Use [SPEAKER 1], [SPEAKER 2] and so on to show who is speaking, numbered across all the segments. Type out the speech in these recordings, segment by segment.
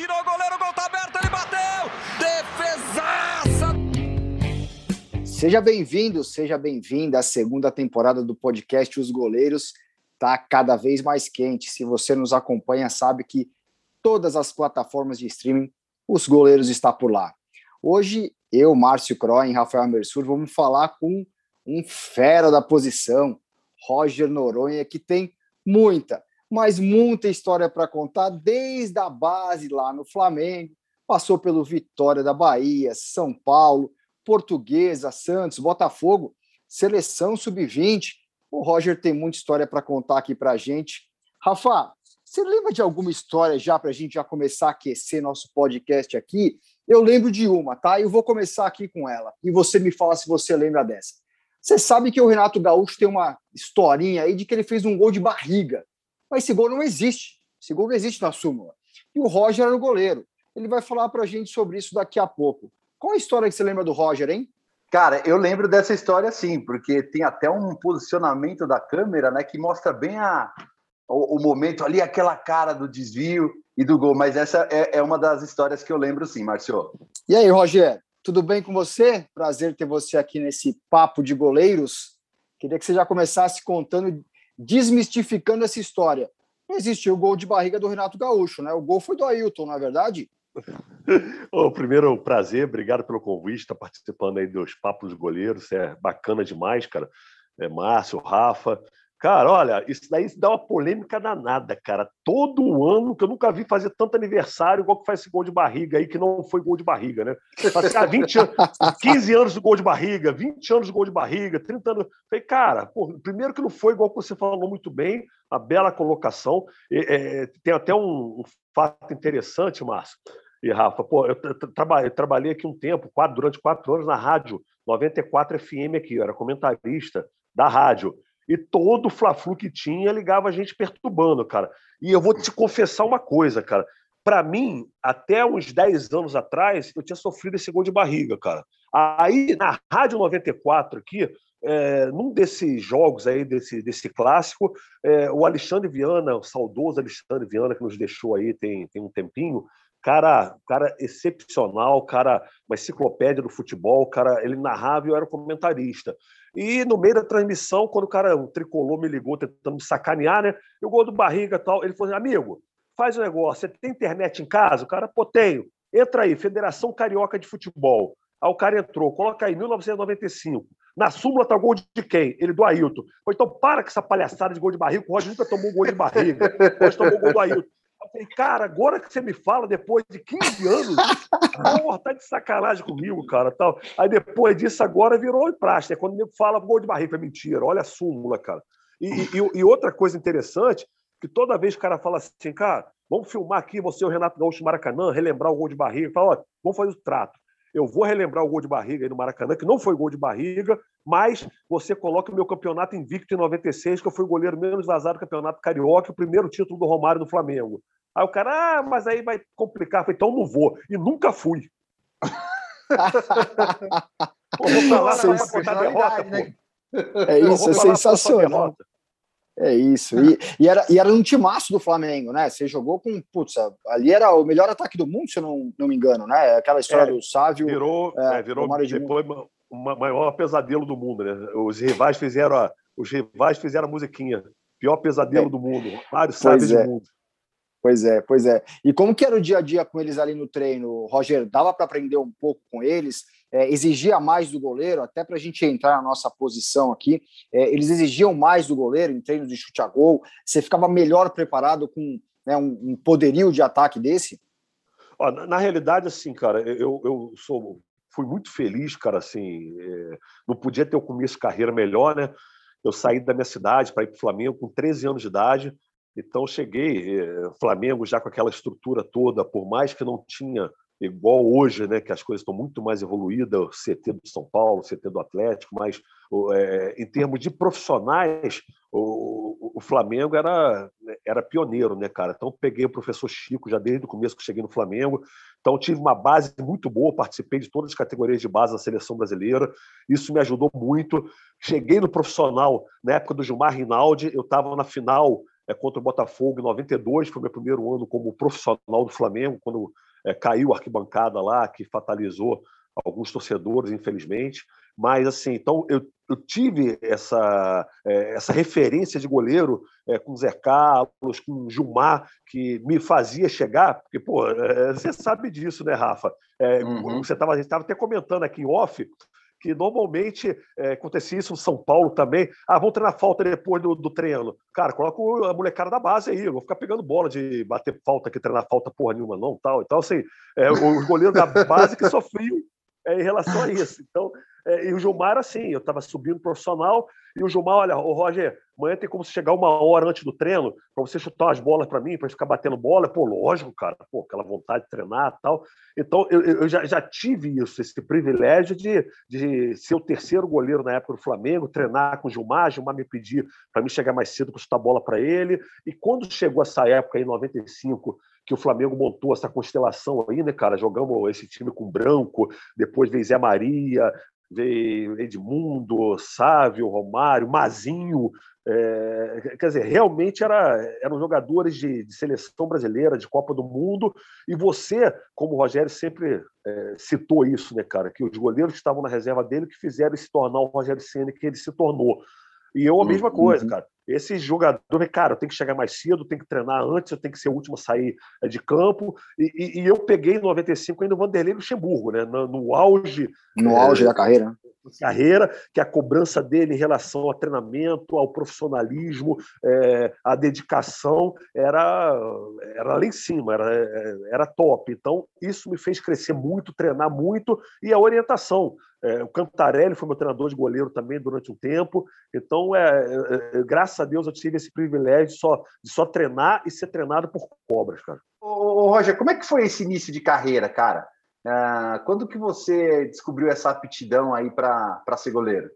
[SPEAKER 1] tirou o goleiro, o gol tá aberto, ele bateu! Defesaça!
[SPEAKER 2] Seja bem-vindo, seja bem-vinda à segunda temporada do podcast Os Goleiros. Tá cada vez mais quente. Se você nos acompanha, sabe que todas as plataformas de streaming, Os Goleiros está por lá. Hoje, eu, Márcio Croin, Rafael Mersur, vamos falar com um fera da posição, Roger Noronha, que tem muita, mas muita história para contar, desde a base lá no Flamengo, passou pelo Vitória da Bahia, São Paulo, Portuguesa, Santos, Botafogo, seleção sub-20. O Roger tem muita história para contar aqui para a gente. Rafa, você lembra de alguma história já para a gente já começar a aquecer nosso podcast aqui? Eu lembro de uma, tá? Eu vou começar aqui com ela e você me fala se você lembra dessa. Você sabe que o Renato Gaúcho tem uma historinha aí de que ele fez um gol de barriga, mas esse gol não existe. Esse gol não existe na súmula. E o Roger era o goleiro. Ele vai falar para a gente sobre isso daqui a pouco. Qual a história que você lembra do Roger, hein?
[SPEAKER 3] Cara, eu lembro dessa história sim, porque tem até um posicionamento da câmera, né, que mostra bem a, o, o momento ali, aquela cara do desvio e do gol. Mas essa é, é uma das histórias que eu lembro sim, Marcio.
[SPEAKER 2] E aí, Roger? Tudo bem com você? Prazer ter você aqui nesse papo de goleiros. Queria que você já começasse contando, desmistificando essa história. Não existiu o gol de barriga do Renato Gaúcho, né? O gol foi do Ailton, não é verdade?
[SPEAKER 4] O primeiro prazer, obrigado pelo convite, tá participando aí dos papos goleiros, é bacana demais, cara. É Márcio, Rafa, Cara, olha, isso daí dá uma polêmica danada, cara. Todo ano que eu nunca vi fazer tanto aniversário igual que faz esse gol de barriga aí, que não foi gol de barriga, né? Passar 20 anos, 15 anos do gol de barriga, 20 anos do gol de barriga, 30 anos. Falei, cara, pô, primeiro que não foi igual que você falou muito bem, a bela colocação. É, tem até um, um, fato interessante, Márcio e Rafa. Pô, eu, tra eu trabalhei aqui um tempo, quatro, durante quatro anos, na rádio 94 FM aqui, eu era comentarista da rádio e todo o Fla-Flu que tinha ligava a gente perturbando, cara. E eu vou te confessar uma coisa, cara. Para mim, até uns 10 anos atrás, eu tinha sofrido esse gol de barriga, cara. Aí, na Rádio 94 aqui, é, num desses jogos aí, desse, desse clássico, é, o Alexandre Viana, o saudoso Alexandre Viana, que nos deixou aí tem, tem um tempinho, cara, cara excepcional, cara, uma enciclopédia do futebol, cara, ele narrava e eu era comentarista. E no meio da transmissão, quando o cara, o tricolor me ligou tentando me sacanear, né? E o gol do barriga e tal, ele falou assim, amigo, faz um negócio, você tem internet em casa? O cara, pô, tenho. Entra aí, Federação Carioca de Futebol. Aí o cara entrou, coloca aí, 1995. Na súmula tá o gol de quem? Ele do Ailton. Pô, então para com essa palhaçada de gol de barriga, o Roger nunca tomou um gol de barriga. O Roger tomou o gol do Ailton. Falei, cara, agora que você me fala, depois de 15 anos, porra, tá de sacanagem comigo, cara. Tal. Aí depois disso, agora virou praxe. É quando me fala gol de barriga, é mentira, olha a súmula, cara. E, e, e, outra coisa interessante, que toda vez que o cara fala assim, cara, vamos filmar aqui você e o Renato Gaúcho Maracanã, relembrar o gol de barriga, fala, ó, vamos fazer o trato. Eu vou relembrar o gol de barriga aí no Maracanã, que não foi gol de barriga, mas você coloca o meu campeonato invicto em 96, que eu fui o goleiro menos vazado do campeonato carioca, o primeiro título do Romário no Flamengo. Aí o cara, ah, mas aí vai complicar. Eu falei, então não vou. E nunca fui.
[SPEAKER 2] pô, vou falar pra derrota, né? É isso, é sensacional. É isso. E, e, era, e era um timaço do Flamengo, né? Você jogou com. Putz, ali era o melhor ataque do mundo, se eu não, não me engano, né? Aquela história é, do Sávio.
[SPEAKER 4] Virou, é, é, virou depois o maior pesadelo do mundo, né? Os rivais fizeram a, os rivais fizeram a musiquinha. Pior pesadelo é. do mundo. Vários sábios é. do mundo.
[SPEAKER 2] Pois é, pois é. E como que era o dia a dia com eles ali no treino, Roger? Dava para aprender um pouco com eles? É, exigia mais do goleiro, até para a gente entrar na nossa posição aqui. É, eles exigiam mais do goleiro em treinos de chute a gol. Você ficava melhor preparado com né, um, um, poderio de ataque desse?
[SPEAKER 4] Ó, na, na, realidade, assim, cara, eu, eu sou, fui muito feliz, cara. Assim, é, não podia ter o começo de carreira melhor, né? Eu saí da minha cidade para ir para o Flamengo com 13 anos de idade então cheguei, eh, Flamengo já com aquela estrutura toda, por mais que não tinha igual hoje, né, que as coisas estão muito mais evoluídas, o CT do São Paulo, o CT do Atlético, mas é, em termos de profissionais, o, o, Flamengo era, era pioneiro, né, cara? Então peguei o professor Chico já desde o começo que cheguei no Flamengo, então tive uma base muito boa, participei de todas as categorias de base da seleção brasileira, isso me ajudou muito. Cheguei no profissional na época do Gilmar Rinaldi, eu estava na final é, contra o Botafogo em 92, foi meu primeiro ano como profissional do Flamengo, quando é, caiu a arquibancada lá, que fatalizou alguns torcedores, infelizmente. Mas, assim, então eu, eu tive essa, é, essa referência de goleiro é, com Zé Carlos, com Gilmar, que me fazia chegar, porque, pô, é, você sabe disso, né, Rafa? É, uhum. Você tava, a gente estava até comentando aqui em off que normalmente é, acontecia isso no São Paulo também. Ah, vamos treinar falta depois do, do treino. Cara, coloca a molecada da base aí, eu vou ficar pegando bola de bater falta aqui, treinar falta porra nenhuma, não, tal. Então, assim, é, os goleiros da base que sofriam é, em relação a isso. Então, é, e o Gilmar, assim, eu estava subindo profissional, e o Gilmar, olha, o Roger, amanhã tem como você chegar uma hora antes do treino para você chutar as bolas para mim, para ficar batendo bola. Pô, lógico, cara, pô, aquela vontade de treinar tal. Então, eu, eu já, já, tive isso, esse privilégio de, de ser o terceiro goleiro na época do Flamengo, treinar com o Gilmar, Gilmar me pedir para mim chegar mais cedo para chutar bola para ele. E quando chegou essa época, em 95, que o Flamengo montou essa constelação aí, né, cara? Jogamos esse time com branco, depois veio Zé Maria, veio Edmundo, Sávio, Romário, Mazinho. É, quer dizer, realmente era, eram jogadores de, de, seleção brasileira, de Copa do Mundo, e você, como o Rogério sempre é, citou isso, né, cara, que os goleiros que estavam na reserva dele que fizeram se tornar o Rogério Senna que ele se tornou. E eu a mesma uhum. coisa, cara. Esse jogador, cara, eu tenho que chegar mais cedo, tenho que treinar antes, eu tenho que ser o último a sair é, de campo. E, e, e eu peguei em 95 ainda o Vanderlei Luxemburgo, né? No, no auge.
[SPEAKER 2] No é, auge da carreira.
[SPEAKER 4] Carreira, que a cobrança dele em relação ao treinamento, ao profissionalismo, é, à dedicação, era, era lá em cima, era, era top. Então, isso me fez crescer muito, treinar muito, e a orientação. É, o Cantarelli foi meu treinador de goleiro também durante um tempo. Então, é, é, é, graças a Deus, eu tive esse privilégio de só, de só treinar e ser treinado por cobras, cara.
[SPEAKER 3] Ô, ô Roger, como é que foi esse início de carreira, cara? Ah, quando que você descobriu essa aptidão aí para ser goleiro?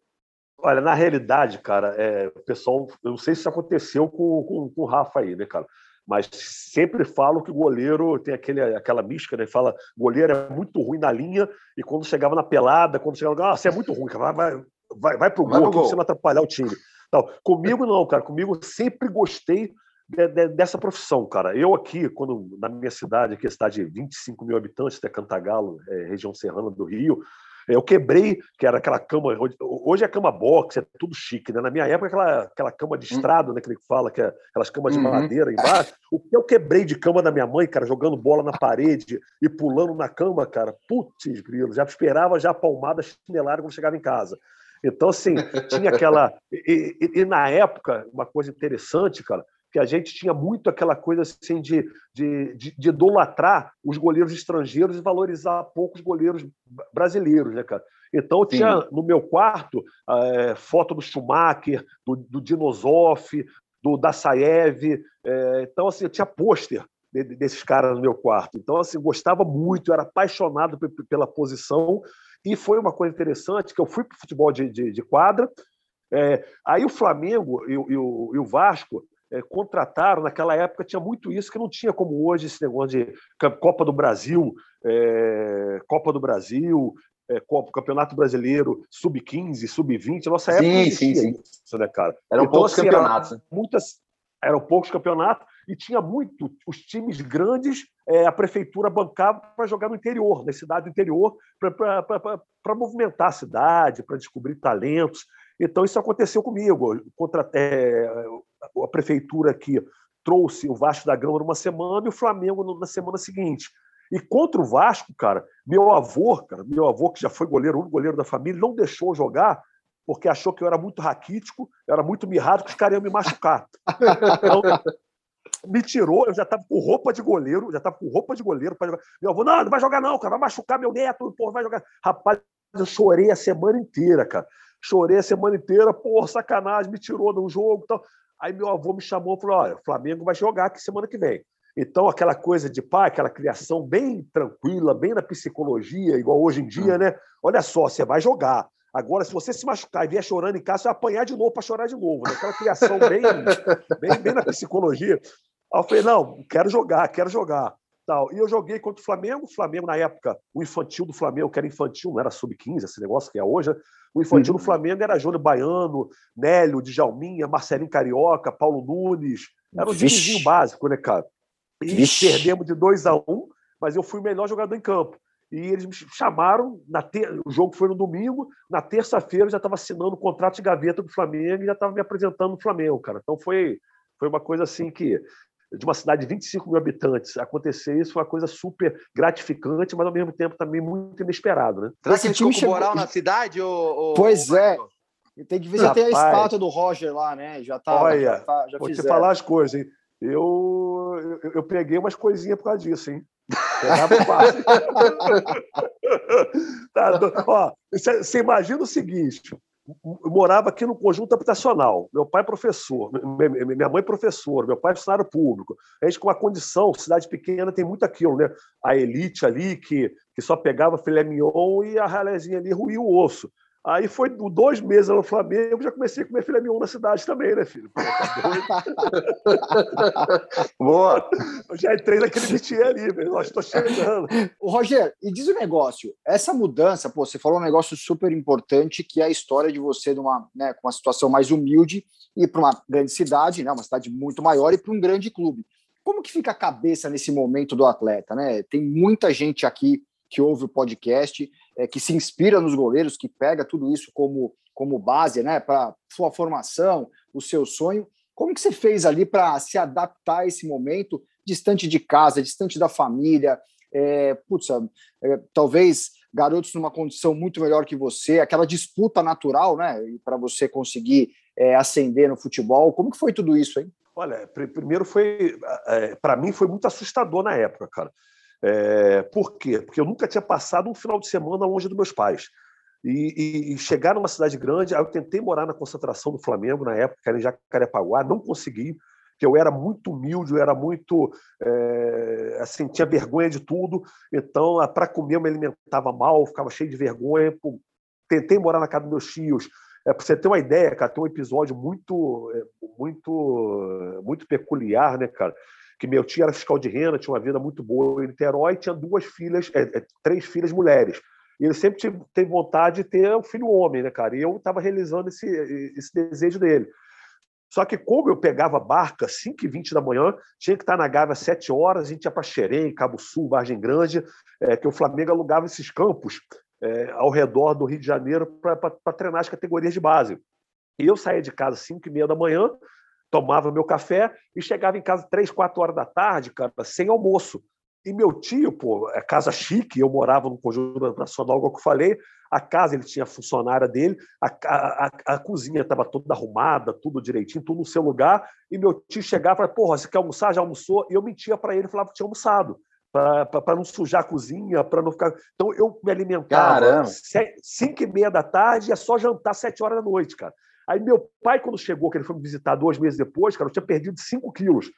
[SPEAKER 4] Olha, na realidade, cara, é, o pessoal, eu não sei se isso aconteceu com, com, com o Rafa aí, né, cara? Mas sempre falo que o goleiro tem aquele, aquela mística, né? Fala, goleiro é muito ruim na linha, e quando chegava na pelada, quando chegava, ah, você é muito ruim, cara, vai, vai, vai, vai pro gol, você não atrapalhar o time. Então, comigo não, cara, comigo sempre gostei de, de, dessa profissão, cara. Eu aqui, quando na minha cidade, aqui é cidade de 25 mil habitantes, é Cantagalo, é, região serrana do Rio, eu quebrei, que era aquela cama. Hoje é cama box, é tudo chique, né? Na minha época, aquela, aquela cama de hum. estrada, né? Que ele fala, que é aquelas camas de uhum. madeira embaixo. O que eu quebrei de cama da minha mãe, cara, jogando bola na parede e pulando na cama, cara, putz, grilo, já esperava já a palmada chinelada quando chegava em casa. Então, assim, tinha aquela. E, e, e, na época, uma coisa interessante, cara, que a gente tinha muito aquela coisa assim de, de, de, de idolatrar os goleiros estrangeiros e valorizar pouco os goleiros brasileiros, né, cara? Então, Sim. tinha no meu quarto é, foto do Schumacher, do, do Dinosoff, do Dassaev. É, então, assim, eu tinha pôster desses caras no meu quarto. Então, assim, gostava muito, era apaixonado pela posição. E foi uma coisa interessante que eu fui para o futebol de, de, de quadra. É, aí o Flamengo e, e, o, e o Vasco é, contrataram, naquela época tinha muito isso, que não tinha como hoje esse negócio de Copa do Brasil, é, Copa do Brasil, é, Copa, Campeonato Brasileiro, Sub-15, Sub-20. Nossa época sim, sim, sim. isso, né, cara?
[SPEAKER 3] Eram então, poucos assim, campeonatos.
[SPEAKER 4] Era, muitas, eram poucos campeonatos e tinha muito os times grandes é, a prefeitura bancava para jogar no interior, na cidade do interior, para movimentar a cidade, para descobrir talentos. Então, isso aconteceu comigo. Contra, é, a prefeitura aqui trouxe o Vasco da Gama numa semana e o Flamengo na semana seguinte. E contra o Vasco, cara, meu avô, cara, meu avô que já foi goleiro, um goleiro da família, não deixou jogar porque achou que eu era muito raquítico, era muito mirrado, que os caras iam me machucar. Então, me tirou, eu já estava com roupa de goleiro, já estava com roupa de goleiro para jogar. Meu avô, não, não vai jogar não, cara, vai machucar meu neto, porra, vai jogar. Rapaz, eu chorei a semana inteira, cara. Chorei a semana inteira, porra, sacanagem, me tirou do jogo e tal. Aí meu avô me chamou e falou: olha, o Flamengo vai jogar aqui semana que vem. Então, aquela coisa de pai, aquela criação bem tranquila, bem na psicologia, igual hoje em dia, hum. né? Olha só, você vai jogar. Agora, se você se machucar e vier chorando em casa, você vai apanhar de novo para chorar de novo. Né? Aquela criação bem, bem, bem na psicologia. Aí eu falei, não, quero jogar, quero jogar. Tal. E eu joguei contra o Flamengo. O Flamengo, na época, o infantil do Flamengo, que era infantil, não era sub-15, esse negócio que é hoje, né? O infantil uhum. do Flamengo era Júlio Baiano, Nélio, Djalminha, Marcelinho Carioca, Paulo Nunes. Era um timezinho básico, né, cara? E Vixe. perdemos de 2 a 1 um, mas eu fui o melhor jogador em campo. E eles me chamaram, na ter... o jogo foi no domingo, na terça-feira eu já estava assinando o contrato de gaveta do Flamengo e já estava me apresentando no Flamengo, cara. Então foi, foi uma coisa assim que de uma cidade de 25 mil habitantes acontecer isso foi uma coisa super gratificante, mas ao mesmo tempo também muito inesperado, né?
[SPEAKER 3] Será que time chegou... moral na cidade? Ou, ou...
[SPEAKER 2] Pois é. Tem que ver se tem a estátua do Roger lá, né? Já tá.
[SPEAKER 4] Olha, já, tá, já vou fizeram. te falar as coisas, hein? Eu, eu, eu, peguei umas coisinhas por causa disso, hein? Pegava fácil. tá, ó, você imagina o seguinte: eu morava aqui no conjunto habitacional. Meu pai é professor, minha mãe é professora, meu pai é funcionário público. A gente com uma condição, cidade pequena tem muito aquilo, né? A elite ali que, que só pegava filé mignon e a ralezinha ali ruía o osso. Aí foi dois meses no Flamengo, já comecei a comer filé mignon na cidade também, né, filho? Boa! Eu já entrei naquele métier ali, velho. Estou chegando.
[SPEAKER 2] O Roger, e diz o um negócio: essa mudança, pô, você falou um negócio super importante, que é a história de você numa, né, com uma situação mais humilde e para uma grande cidade, né, uma cidade muito maior e para um grande clube. Como que fica a cabeça nesse momento do atleta, né? Tem muita gente aqui que ouve o podcast, é, que se inspira nos goleiros, que pega tudo isso como, como base né, para sua formação, o seu sonho. Como que você fez ali para se adaptar a esse momento, distante de casa, distante da família? É, putz, é, talvez garotos numa condição muito melhor que você, aquela disputa natural, né, para você conseguir é, ascender no futebol. Como que foi tudo isso, hein?
[SPEAKER 4] Olha, primeiro foi, é, para mim foi muito assustador na época, cara. É, por quê? Porque eu nunca tinha passado um final de semana longe dos meus pais. E, e, chegar numa cidade grande, aí eu tentei morar na concentração do Flamengo na época, em Jacarepaguá, não consegui, porque eu era muito humilde, eu era muito. É, assim, tinha vergonha de tudo, então para comer eu me alimentava mal, ficava cheio de vergonha. Pô, tentei morar na casa dos meus tios. É, para você ter uma ideia, cara, tem um episódio muito, é, muito, muito peculiar, né, cara? Que meu tio era fiscal de renda, tinha uma vida muito boa em Niterói, tinha duas filhas, é, é, três filhas mulheres. E ele sempre teve vontade de ter um filho homem, né, cara? E eu estava realizando esse, esse desejo dele. Só que como eu pegava barca 5 e 20 da manhã, tinha que estar na Gávea às 7 horas, a gente ia para Xerém, Cabo Sul, Vargem Grande, é, que o Flamengo alugava esses campos é, ao redor do Rio de Janeiro para treinar as categorias de base. E eu saía de casa às 5 e meia da manhã, tomava meu café e chegava em casa três, quatro horas da tarde, cara, sem almoço. E meu tio, pô, é casa chique, eu morava no conjunto nacional, igual que eu falei, a casa ele tinha a funcionária dele, a, a, a, cozinha estava toda arrumada, tudo direitinho, tudo no seu lugar, e meu tio chegava e falava, porra, você quer almoçar? Já almoçou? E eu mentia para ele, falava que tinha almoçado, para não sujar a cozinha, para não ficar... Então eu me alimentava cinco e meia da tarde, é só jantar sete horas da noite, cara. Aí meu pai, quando chegou, que ele foi me visitar dois meses depois, cara, eu tinha perdido 5 quilos.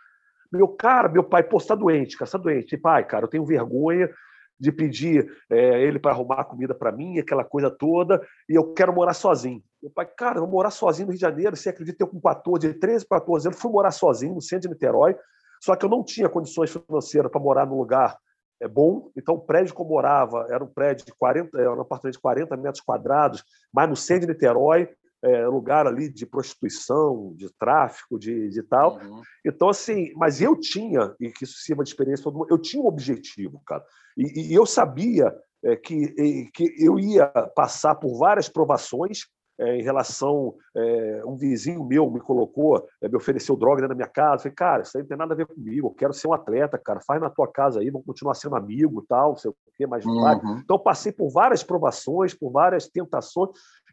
[SPEAKER 4] Meu cara, meu pai, pô, você tá doente, cara, você tá doente. E, pai, cara, eu tenho vergonha de pedir é, ele para arrumar comida para mim, aquela coisa toda, e eu quero morar sozinho. Meu pai, cara, eu vou morar sozinho no Rio de Janeiro, você acredita, eu com 14, 13, 14 anos, fui morar sozinho no centro de Niterói, só que eu não tinha condições financeiras para morar num lugar é bom. Então, o prédio que eu morava era um prédio de 40, era um apartamento de 40 metros quadrados, mas no centro de Niterói, é, lugar ali de prostituição, de tráfico, de, de tal. Uhum. Então, assim, mas eu tinha, e que isso sirva de experiência eu tinha um objetivo, cara. E, e eu sabia é, que, que eu ia passar por várias provações é, em relação. É, um vizinho meu me colocou, é, me ofereceu droga dentro da minha casa. Eu falei, cara, isso aí não tem nada a ver comigo. Eu quero ser um atleta, cara. Faz na tua casa aí, vamos continuar sendo amigo tal, não sei o quê, mas uhum. Então, passei por várias provações, por várias tentações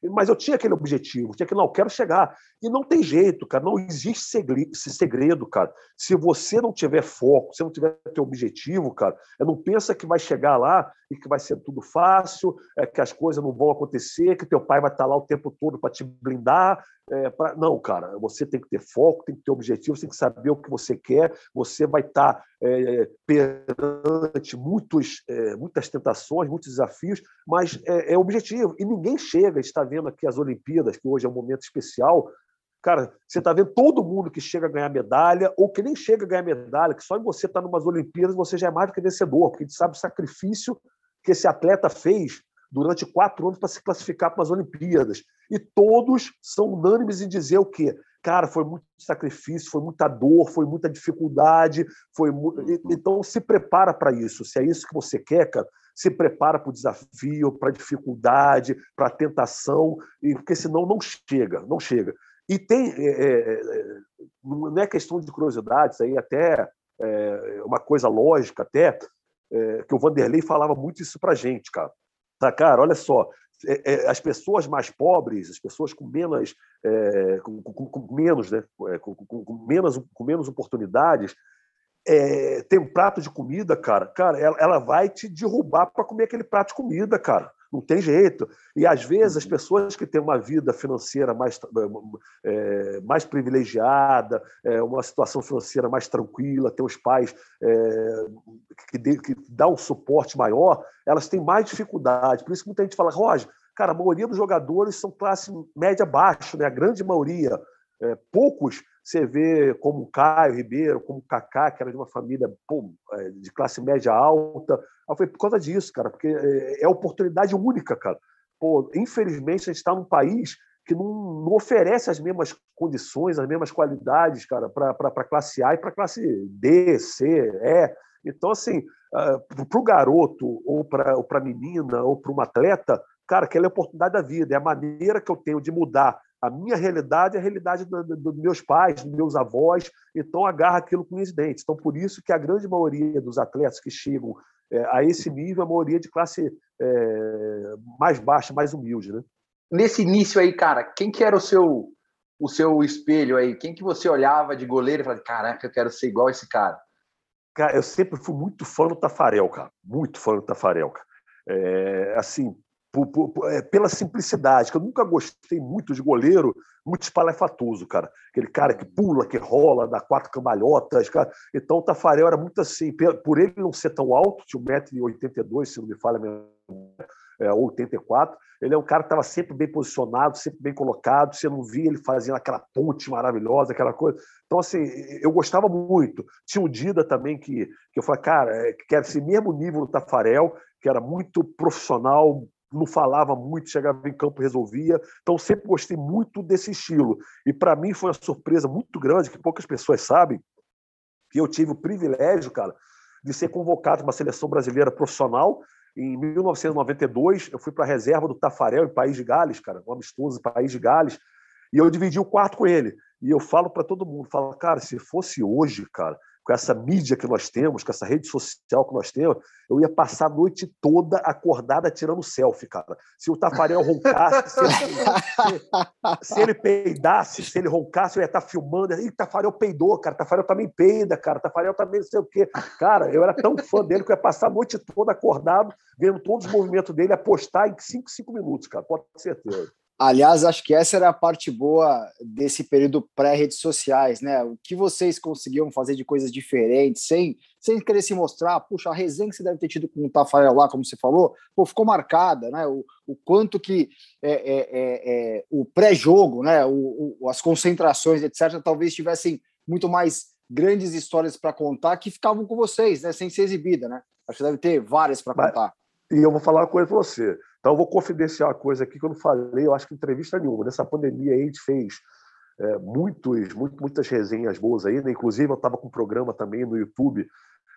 [SPEAKER 4] mas eu tinha aquele objetivo, tinha que, não, eu quero chegar. E não tem jeito, cara, não existe segredo, cara. Se você não tiver foco, se não tiver teu objetivo, cara, não pensa que vai chegar lá e que vai ser tudo fácil, é, que as coisas não vão acontecer, que teu pai vai estar lá o tempo todo para te blindar. É, pra... Não, cara, você tem que ter foco, tem que ter objetivo, tem que saber o que você quer. Você vai estar é, perante muitos, é, muitas tentações, muitos desafios, mas é, é objetivo. E ninguém chega, está vendo aqui as Olimpíadas, que hoje é um momento especial. Cara, você está vendo todo mundo que chega a ganhar medalha, ou que nem chega a ganhar medalha, que só em você estar tá numas Olimpíadas você já é mais do que vencedor, porque a gente sabe o sacrifício que esse atleta fez durante quatro anos para se classificar para as Olimpíadas. E todos são unânimes em dizer o quê? Cara, foi muito sacrifício, foi muita dor, foi muita dificuldade, foi mu... então se prepara para isso. Se é isso que você quer, cara, se prepara para o desafio, para a dificuldade, para a tentação, porque senão não chega, não chega. E tem, é, é, é, não é questão de curiosidades, aí até é, uma coisa lógica, até é, que o Vanderlei falava muito isso para gente, cara. Tá, cara, olha só, é, as pessoas mais pobres, as pessoas com menos, com, com, com, menos, né, com, com, menos, com menos oportunidades, é, tem um prato de comida, cara, cara, ela, ela vai te derrubar para comer aquele prato de comida, cara. Não tem jeito. E às vezes as uhum. pessoas que têm uma vida financeira mais, é, mais privilegiada, é, uma situação financeira mais tranquila, tem os pais é, que, de, que dão um suporte maior, elas têm mais dificuldade. Por isso que muita gente fala, Roger, cara, a maioria dos jogadores são classe média baixa, né? a grande maioria. É, poucos você vê como Caio Ribeiro, como Kaká, que era de uma família é, de classe média alta. Eu falei, por causa disso, cara, porque é, é oportunidade única, cara. Pô, infelizmente, a gente está num país que não, não, oferece as mesmas condições, as mesmas qualidades, cara, para classe A e para classe D, C, E. Então, assim, uh, para o garoto, ou para a menina, ou para um atleta, cara, aquela é a oportunidade da vida, é a maneira que eu tenho de mudar a minha realidade é a realidade dos do, do meus pais, dos meus avós, então agarra aquilo com os dentes. Então, por isso que a grande maioria dos atletas que chegam é, a esse nível, a maioria de classe é, mais baixa, mais humilde. Né?
[SPEAKER 3] Nesse início aí, cara, quem que era o seu o seu espelho aí? Quem que você olhava de goleiro e falava, caraca, eu quero ser igual esse cara?
[SPEAKER 4] Cara, eu sempre fui muito fã do Tafarel, cara. Muito fã do Tafarel, cara. É, assim, por, por, é, pela simplicidade, que eu nunca gostei muito de goleiro muito espalhafatoso, cara. Aquele cara que pula, que rola, dá quatro cambalhotas. Cara. Então o Tafarel era muito assim, por ele não ser tão alto, tinha 1,82m, se não me falha mesmo, é, 84 ele é um cara que estava sempre bem posicionado, sempre bem colocado. Você não via ele fazendo aquela ponte maravilhosa, aquela coisa. Então, assim, eu gostava muito. Tinha o Dida também, que, que eu falei, cara, é, que era esse mesmo nível do Tafarel, que era muito profissional, não falava muito, chegava em campo resolvia. Então, sempre gostei muito desse estilo. E para mim foi uma surpresa muito grande, que poucas pessoas sabem, que eu tive o privilégio, cara, de ser convocado para uma seleção brasileira profissional. Em 1992, eu fui para a reserva do Tafarel, em País de Gales, cara, um amistoso País de Gales, e eu dividi o quarto com ele. E eu falo para todo mundo, falo, cara, se fosse hoje, cara, com essa mídia que nós temos, com essa rede social que nós temos, eu ia passar a noite toda acordada tirando selfie, cara. Se o Tafarel roncasse, se ele, se, se ele peidasse, se ele roncasse, eu ia estar filmando. Ih, Tafarel peidou, cara. Tafarel também peida, cara. Tafarel também não sei o quê. Cara, eu era tão fã dele que eu ia passar a noite toda acordado, vendo todos os movimentos dele, apostar em 5, 5 minutos, cara. Pode ter certeza.
[SPEAKER 2] Aliás, acho que essa era a parte boa desse período pré-redes sociais, né? O que vocês conseguiam fazer de coisas diferentes, sem, sem querer se mostrar. Puxa, a resenha que você deve ter tido com o Tafarel lá, como você falou, pô, ficou marcada, né? O, o quanto que é, é, é, é o pré-jogo, né? O, o, as concentrações, etc., talvez tivessem muito mais grandes histórias para contar que ficavam com vocês, né? Sem ser exibida, né? Acho que deve ter várias para contar.
[SPEAKER 4] E eu vou falar uma coisa para você. Então, eu vou confidenciar uma coisa aqui que eu não falei, eu acho que entrevista nenhuma. Nessa pandemia aí, a gente fez é, muitos, muito, muitas resenhas boas aí, né? Inclusive, eu estava com um programa também no YouTube,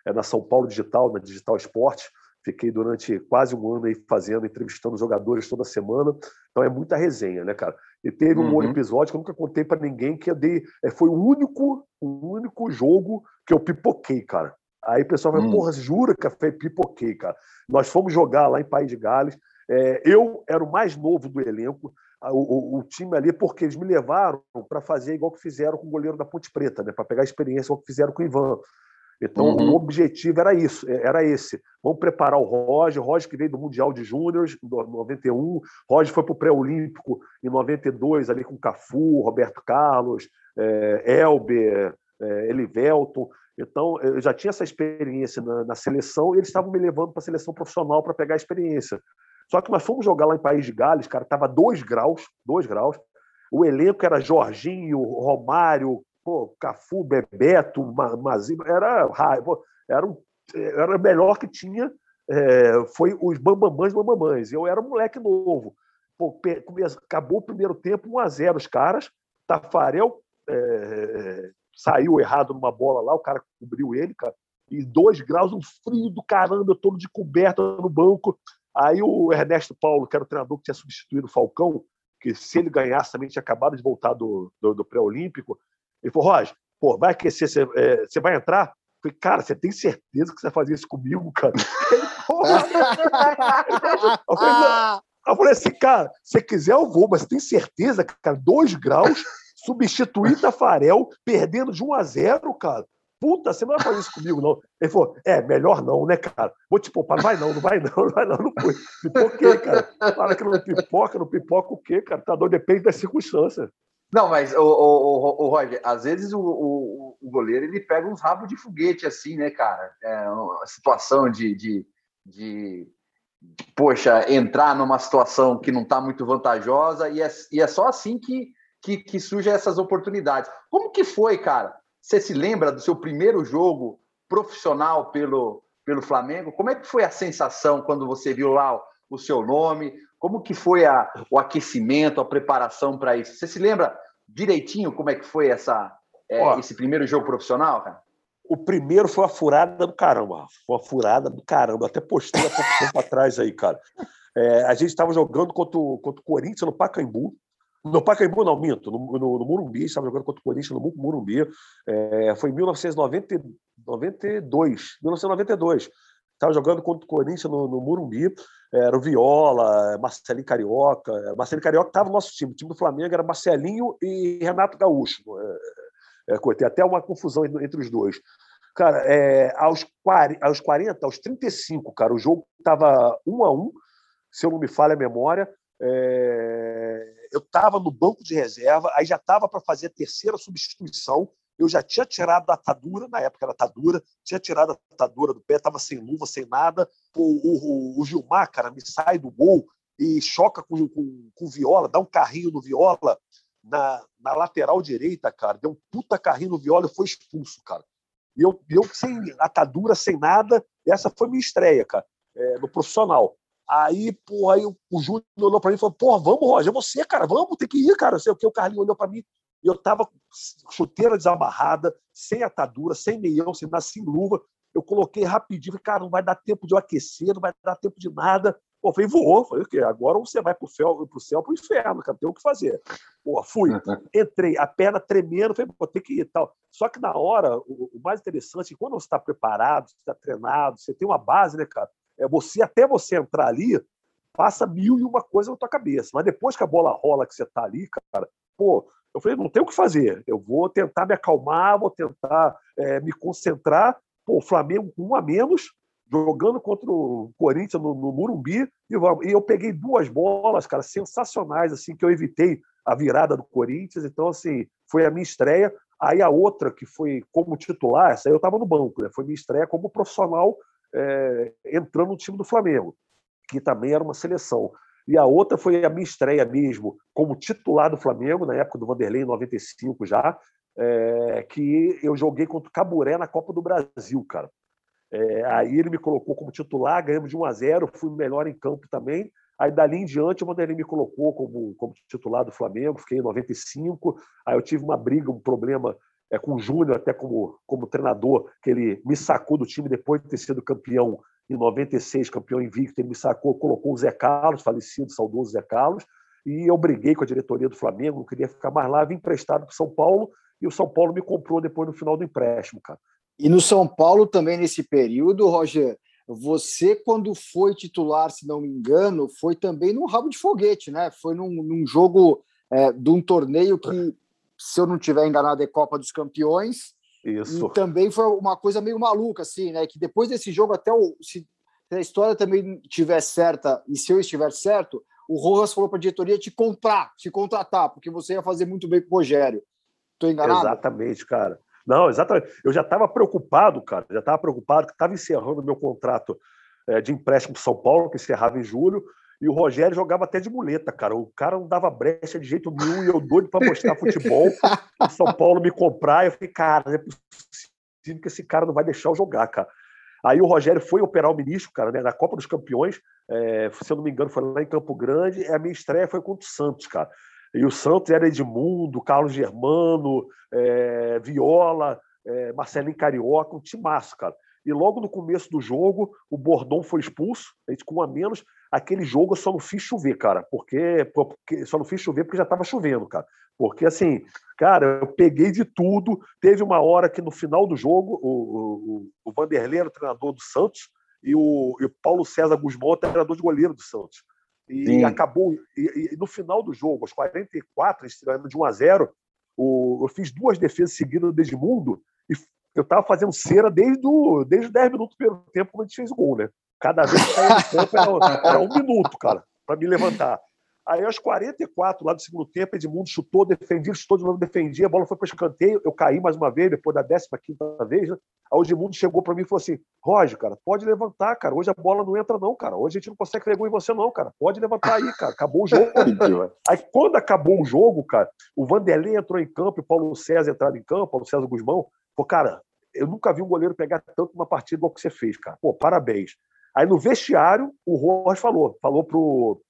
[SPEAKER 4] é, na São Paulo Digital, na Digital Esporte. Fiquei durante quase um ano aí fazendo, entrevistando jogadores toda semana. Então é muita resenha, né, cara? E teve um uhum. episódio que eu nunca contei para ninguém que eu dei. É, foi o único, o único jogo que eu pipoquei, cara. Aí o pessoal vai, hum. porra, jura que foi pipoquei, cara. Nós fomos jogar lá em País de Gales. É, eu era o mais novo do elenco, o, o, o time ali, porque eles me levaram para fazer igual que fizeram com o goleiro da Ponte Preta, né? para pegar a experiência igual que fizeram com o Ivan. Então, uhum. o objetivo era isso, é, era esse. Vamos preparar o Roger, Roger que veio do Mundial de Júniores, em 91, Roger foi para o pré-olímpico em 92, ali com Cafu, Roberto Carlos, é, Elber, é, Elivelton. Então, eu já tinha essa experiência na, na seleção e eles estavam me levando para a seleção profissional para pegar a experiência. Só que nós fomos jogar lá em País de Gales, cara, tava dois graus, dois graus. O elenco era Jorginho, Romário, pô, Cafu, Bebeto, Mazinho, era raiva, era, um, era melhor que tinha é, foi os bambamães, bambamães. Eu era um moleque novo. Pô, acabou o primeiro tempo, 1 a 0 os caras. Tafarel é, saiu errado numa bola lá, o cara cobriu ele, cara. E dois graus, um frio do caramba, todo de coberta no banco. Aí o Ernesto Paulo, que era o treinador que tinha substituído o Falcão, que se ele ganhasse também tinha acabado de voltar do, do, do pré-olímpico, ele falou, Roger, pô, vai aquecer, você, é, você vai entrar? Eu falei, cara, você tem certeza que você vai fazer isso comigo, cara? Ele, eu, falei, eu falei assim, cara, se quiser eu vou, mas você tem certeza, cara, dois graus, substituir Tafarel, perdendo de 1 a 0, cara. Puta, você não vai fazer isso comigo, não. Ele falou, é, melhor não, né, cara? Vou te poupar, vai não, não vai não, não vai não, não foi. Pipoquei, cara. Fala que não pipoca, não pipoca o quê, cara? Tá doido, depende das circunstâncias.
[SPEAKER 3] Não, mas, o, o, o, Roger, às vezes o, o, o, goleiro ele pega uns rabos de foguete assim, né, cara? É uma situação de, de, de, poxa, entrar numa situação que não está muito vantajosa e é, e é só assim que, que, que surgem essas oportunidades. Como que foi, cara? Você se lembra do seu primeiro jogo profissional pelo, pelo Flamengo? Como é que foi a sensação quando você viu lá o, o seu nome? Como que foi a, o aquecimento, a preparação para isso? Você se lembra direitinho como é que foi essa, é, Ó, esse primeiro jogo profissional, cara?
[SPEAKER 4] O primeiro foi uma furada do caramba. Foi uma furada do caramba. até postei há pouco tempo atrás aí, cara. É, a gente estava jogando contra o, contra o Corinthians no Pacaembu. No Pacaembu, não, minto. No, no, no Murumbi, estava jogando contra o Corinthians no Murumbi. É, foi em 1992. 1992. Estava jogando contra o Corinthians no, no Murumbi. Era o Viola, Marcelinho Carioca. Marcelinho Carioca estava no nosso time. O time do Flamengo era Marcelinho e Renato Gaúcho. É, é, tem até uma confusão entre os dois. Cara, é, aos, 40, aos 40, aos 35, cara, o jogo estava um a um, se eu não me falha a memória. É, eu estava no banco de reserva, aí já estava para fazer a terceira substituição. Eu já tinha tirado a atadura, na época era atadura, tinha tirado a atadura do pé, estava sem luva, sem nada. O, o, o, Gilmar, cara, me sai do gol e choca com, com, com o Viola, dá um carrinho no Viola na, na lateral direita, cara. Deu um puta carrinho no Viola e foi expulso, cara. E eu, eu sem atadura, sem nada, essa foi minha estreia, cara, é, no profissional. Aí, porra, aí o, o Júnior olhou para mim e falou: Porra, vamos, Roger, é você, cara, vamos, tem que ir, cara. Sei o que. O Carlinho olhou para mim eu tava chuteira desamarrada, sem atadura, sem meião, sem nada, sem luva. Eu coloquei rapidinho, falei, cara, não vai dar tempo de eu aquecer, não vai dar tempo de nada. Pô, falei, voou. Falei, o quê? Agora você vai pro céu, pro céu, pro inferno, cara, tem o que fazer. Pô, fui. Entrei, a perna tremendo, falei, pô, tem que ir e tal. Só que na hora, o, o mais interessante, é quando você está preparado, você está treinado, você tem uma base, né, cara? É você até você entrar ali, passa mil e uma coisa na tua cabeça. Mas depois que a bola rola, que você tá ali, cara, pô, eu falei, não tem o que fazer. Eu vou tentar me acalmar, vou tentar é, me concentrar. Pô, o Flamengo com um a menos, jogando contra o Corinthians no, no Murumbi, e, e, eu peguei duas bolas, cara, sensacionais, assim, que eu evitei a virada do Corinthians. Então, assim, foi a minha estreia. Aí a outra, que foi como titular, essa aí eu estava no banco, né? Foi minha estreia como profissional é, entrando no time do Flamengo, que também era uma seleção. E a outra foi a minha estreia mesmo como titular do Flamengo, na época do Vanderlei, em 95 já, é, que eu joguei contra o Caburé na Copa do Brasil, cara. É, aí ele me colocou como titular, ganhamos de 1 a 0 fui melhor em campo também. Aí dali em diante o Vanderlei me colocou como, como titular do Flamengo, fiquei em 95. Aí eu tive uma briga, um problema é, com o Júnior, até como, como treinador, que ele me sacou do time depois de ter sido campeão em 96, campeão invicto, ele me sacou, colocou o Zé Carlos, falecido, saudoso Zé Carlos, e eu briguei com a diretoria do Flamengo, não queria ficar mais lá, vim emprestado para São Paulo, e o São Paulo me comprou depois no final do empréstimo, cara.
[SPEAKER 2] E no São Paulo também, nesse período, Roger, você, quando foi titular, se não me engano, foi também num rabo de foguete, né? Foi num, num jogo é, de um torneio que se eu não tiver enganado, é Copa dos Campeões. Isso. E também foi uma coisa meio maluca, assim, né? Que depois desse jogo, até o, se a história também estiver certa, e se eu estiver certo, o Rojas falou para a diretoria te comprar, te contratar, porque você ia fazer muito bem com o Rogério. Estou enganado?
[SPEAKER 4] Exatamente, cara. Não, exatamente. Eu já estava preocupado, cara. Já estava preocupado que estava encerrando o meu contrato é, de empréstimo para São Paulo, que encerrava em julho. E o Rogério jogava até de muleta, cara. O cara não dava brecha de jeito nenhum e eu doido para mostrar futebol. o São Paulo me comprar. Eu falei, cara, não é possível que esse cara não vai deixar eu jogar, cara. Aí o Rogério foi operar o ministro, cara, né, na Copa dos Campeões, é, se eu não me engano, foi lá em Campo Grande, e a minha estreia foi contra o Santos, cara. E o Santos era Edmundo, Carlos Germano, é, Viola, é, Marcelinho Carioca, um timaço, cara. E logo no começo do jogo, o Bordão foi expulso, a gente com um a menos. Aquele jogo eu só não fiz chover, cara, porque, porque só não fiz chover porque já estava chovendo, cara. Porque, assim, cara, eu peguei de tudo. Teve uma hora que no final do jogo, o, o, o Vanderlei era o treinador do Santos e o, e o Paulo César Guzmão o treinador de goleiro do Santos. E Sim. acabou. E, e, no final do jogo, aos 44, estreando de 1 a 0, o, eu fiz duas defesas seguidas do Edmundo e eu estava fazendo cera desde, o, desde os 10 minutos do primeiro tempo, quando a gente fez o gol, né? Cada vez que saía do campo era, era um minuto, cara, para me levantar. Aí, aos 44, lá do segundo tempo, Edmundo chutou, defendia, chutou de novo, defendia, a bola foi para o escanteio, eu caí mais uma vez, depois da 15 vez, né? Aí o Edmundo chegou para mim e falou assim: Roger, cara, pode levantar, cara. Hoje a bola não entra, não, cara. Hoje a gente não consegue gol em você, não, cara. Pode levantar aí, cara. Acabou o jogo. aí, quando acabou o jogo, cara, o Vanderlei entrou em campo e o Paulo César entrado em campo, Paulo César Guzmão, falou, cara, eu nunca vi um goleiro pegar tanto uma partida igual que você fez, cara. Pô, parabéns. Aí no vestiário, o Roger falou, falou pro,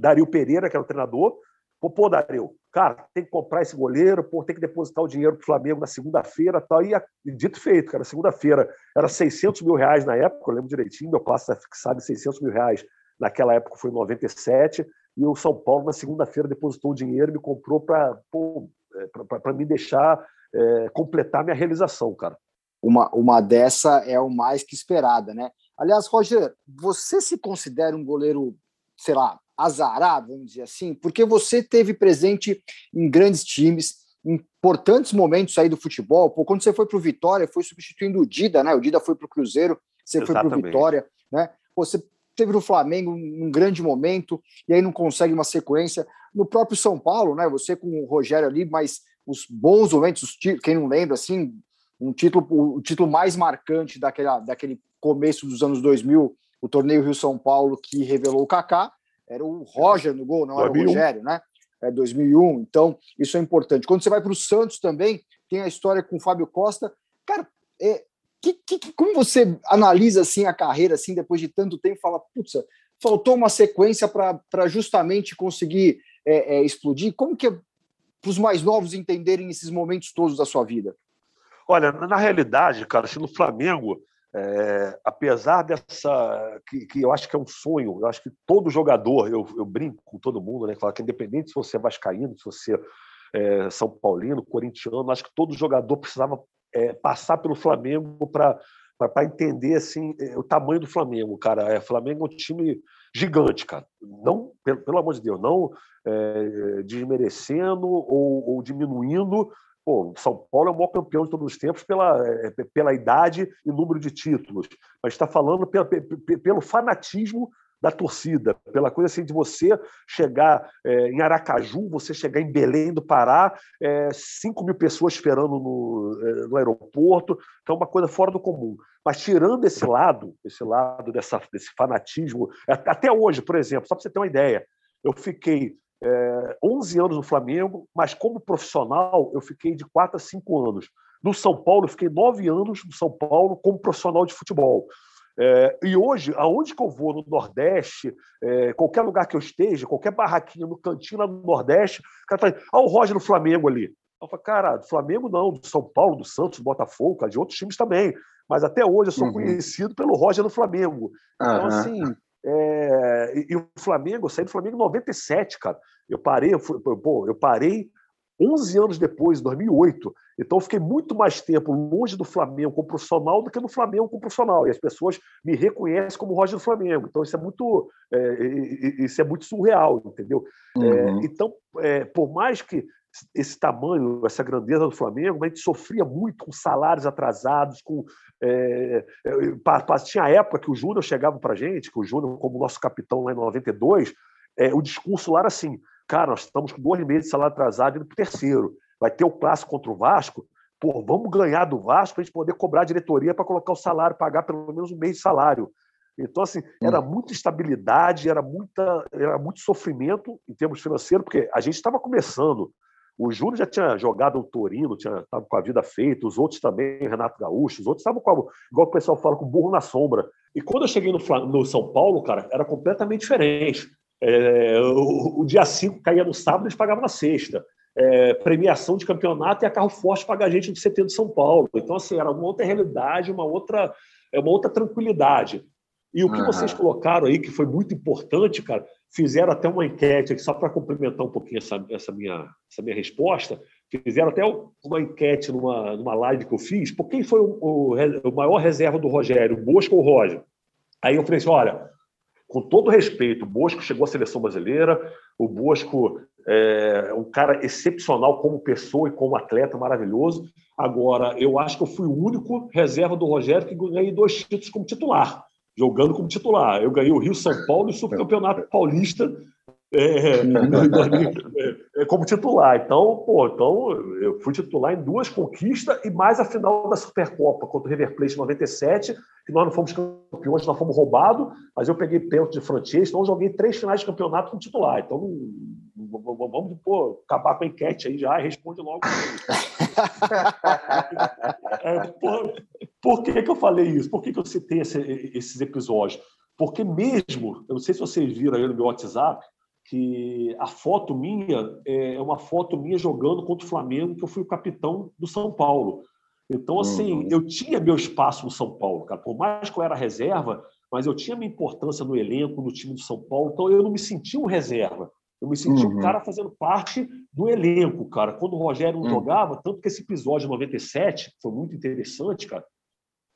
[SPEAKER 4] Dario Pereira, que era o treinador. Pô, Dario, cara, tem que comprar esse goleiro, pô, tem que depositar o dinheiro pro Flamengo na segunda-feira tal. E, dito feito, cara, segunda-feira era 600 mil reais na época, eu lembro direitinho, meu passo é fixado em 600 mil reais. Naquela época foi em 97, e o São Paulo, na segunda-feira, depositou o dinheiro e me comprou para é, me deixar é, completar minha realização, cara.
[SPEAKER 2] Uma, uma dessa é o mais que esperada, né? Aliás, Roger, você se considera um goleiro, sei lá, azarado, vamos dizer assim, porque você teve presente em grandes times, em importantes momentos aí do futebol. Pô, quando você foi para o Vitória, foi substituindo o Dida, né? O Dida foi para o Cruzeiro, você Exatamente. foi para o Vitória, né? Você teve no Flamengo um grande momento e aí não consegue uma sequência. No próprio São Paulo, né? Você com o Rogério ali, mas os bons momentos, os quem não lembra, assim, um título, o título mais marcante daquela, daquele começo dos anos 2000, o torneio Rio São Paulo que revelou o Kaká, era o Roger no gol, não 2001. era o Rogério, né? É 2001. Então, isso é importante. Quando você vai para o Santos também, tem a história com o Fábio Costa. Cara, é, que, que, como você analisa assim a carreira assim depois de tanto tempo? Fala, putz, faltou uma sequência para justamente conseguir é, é, explodir. Como que é para os mais novos entenderem esses momentos todos da sua vida?
[SPEAKER 4] Olha, na realidade, cara, se no Flamengo é, apesar dessa. Que, que, eu acho que é um sonho, eu acho que todo jogador, eu, eu brinco com todo mundo, né? Fala que independente se você é Vascaíno, se você é São Paulino, corintiano, acho que todo jogador precisava é, passar pelo Flamengo para para entender assim é, o tamanho do Flamengo, cara. É, Flamengo é um time gigante, cara. Não, pelo, pelo amor de Deus, não é, desmerecendo ou, ou, diminuindo Pô, São Paulo é o maior campeão de todos os tempos pela, é, pela idade e número de títulos, mas está falando pelo, pelo fanatismo da torcida, pela coisa assim de você chegar é, em Aracaju, você chegar em Belém do Pará, é, 5 mil pessoas esperando no, no aeroporto, então uma coisa fora do comum. Mas tirando esse lado, esse lado dessa, desse fanatismo, até hoje, por exemplo, só para você ter uma ideia, eu fiquei é, 11 anos no Flamengo, mas como profissional eu fiquei de 4 a 5 anos. No São Paulo, eu fiquei 9 anos no São Paulo como profissional de futebol. É, e hoje, aonde que eu vou, no Nordeste, é, qualquer lugar que eu esteja, qualquer barraquinha no cantinho lá no Nordeste, o cara fala, ah, o Roger no Flamengo ali. Eu falo, cara, do Flamengo não, do São Paulo, do Santos, do Botafogo, cara, de outros times também. Mas até hoje eu sou uhum. conhecido pelo Roger no Flamengo. Então, uhum. assim, é, e, e, o Flamengo, eu saí do Flamengo em 97, cara. Eu parei, eu, fui, pô, eu parei 11 anos depois, em 2008. Então, eu fiquei muito mais tempo longe do Flamengo como profissional do que no Flamengo como profissional. E as pessoas me reconhecem como Roger do Flamengo. Então, isso é muito, é, isso é muito surreal, entendeu? É, uhum. É, então, por mais que esse tamanho, essa grandeza do Flamengo, a gente sofria muito com salários atrasados, com é, é tinha época que o Júnior chegava para a gente, que o Júnior, como nosso capitão lá em 92, é, o discurso lá era assim, cara, nós estamos com dois meses de salário atrasado indo para o terceiro, vai ter o clássico contra o Vasco, pô, vamos ganhar do Vasco para a gente poder cobrar a diretoria para colocar o salário, pagar pelo menos um mês de salário. Então, assim, era hum. muita instabilidade, era, muita, era muito sofrimento em termos financeiros, porque a gente estava começando, O Júnior já tinha jogado o Torino, tinha estava com a vida feita, os outros também, Renato Gaúcho, os outros estavam com, igual o pessoal fala, com o burro na sombra. E quando eu cheguei no, no São Paulo, cara, era completamente diferente. É, o, o, dia 5 caía no sábado, eles pagavam na sexta. É, premiação de campeonato e a carro forte paga a gente no CT de São Paulo. Então, assim, era uma outra realidade, uma outra, é uma outra tranquilidade. E o que uhum. vocês colocaram aí, que foi muito importante, cara, fizeram até uma enquete aqui, só para complementar um pouquinho essa, essa, minha, essa minha resposta, fizeram até uma enquete numa, numa live que eu fiz, por quem foi o, o, o maior reserva do Rogério, Bosco ou Roger? Aí eu falei assim, olha, com todo respeito, o Bosco chegou à seleção brasileira, o Bosco é um cara excepcional como pessoa e como atleta, maravilhoso. Agora, eu acho que eu fui o único reserva do Rogério que ganhei dois títulos como titular jogando como titular. Eu ganhei o Rio São Paulo e o Supercampeonato Paulista é, é, como titular. Então, pô, então eu fui titular em duas conquistas e mais a final da Supercopa contra o River Plate em 97, que nós não fomos campeões, nós fomos roubados, mas eu peguei pênalti de Franchês, então eu joguei três finais de campeonato como titular. Então, vamos pô, acabar com a enquete aí já e responde logo. é, por, por que, que eu falei isso? Por que, que eu citei esse, esses episódios? Porque mesmo, eu não sei se vocês viram aí no meu WhatsApp, que a foto minha é uma foto minha jogando contra o Flamengo, que eu fui o capitão do São Paulo. Então, assim, uhum. eu tinha meu espaço no São Paulo, cara. Por mais que eu era reserva, mas eu tinha minha importância no elenco, no time do São Paulo, então eu não me sentia um reserva. Eu me sentia uhum. um cara fazendo parte do elenco, cara. Quando o Rogério não uhum. jogava, tanto que esse episódio de 97 foi muito interessante, cara.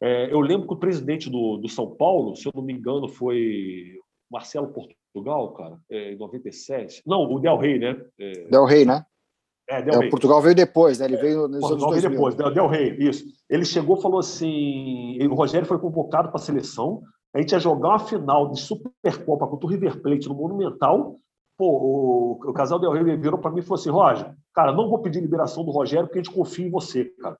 [SPEAKER 4] É, eu lembro que o presidente do, do São Paulo, se eu não me engano, foi Marcelo Portugal, cara, é, em 97. Não, o Del Rey, né?
[SPEAKER 2] É... Del Rey, né?
[SPEAKER 4] É, Del é, Rey.
[SPEAKER 2] Portugal veio depois, né? Ele veio nos
[SPEAKER 4] Portugal anos 2000. veio depois, Del, Del Rey, isso. Ele chegou e falou assim: o Rogério foi convocado para a seleção, a gente ia jogar uma final de Supercopa contra o River Plate no Monumental. Pô, o, o casal Del Rey virou para mim e falou assim: Roger, cara, não vou pedir liberação do Rogério porque a gente confia em você, cara.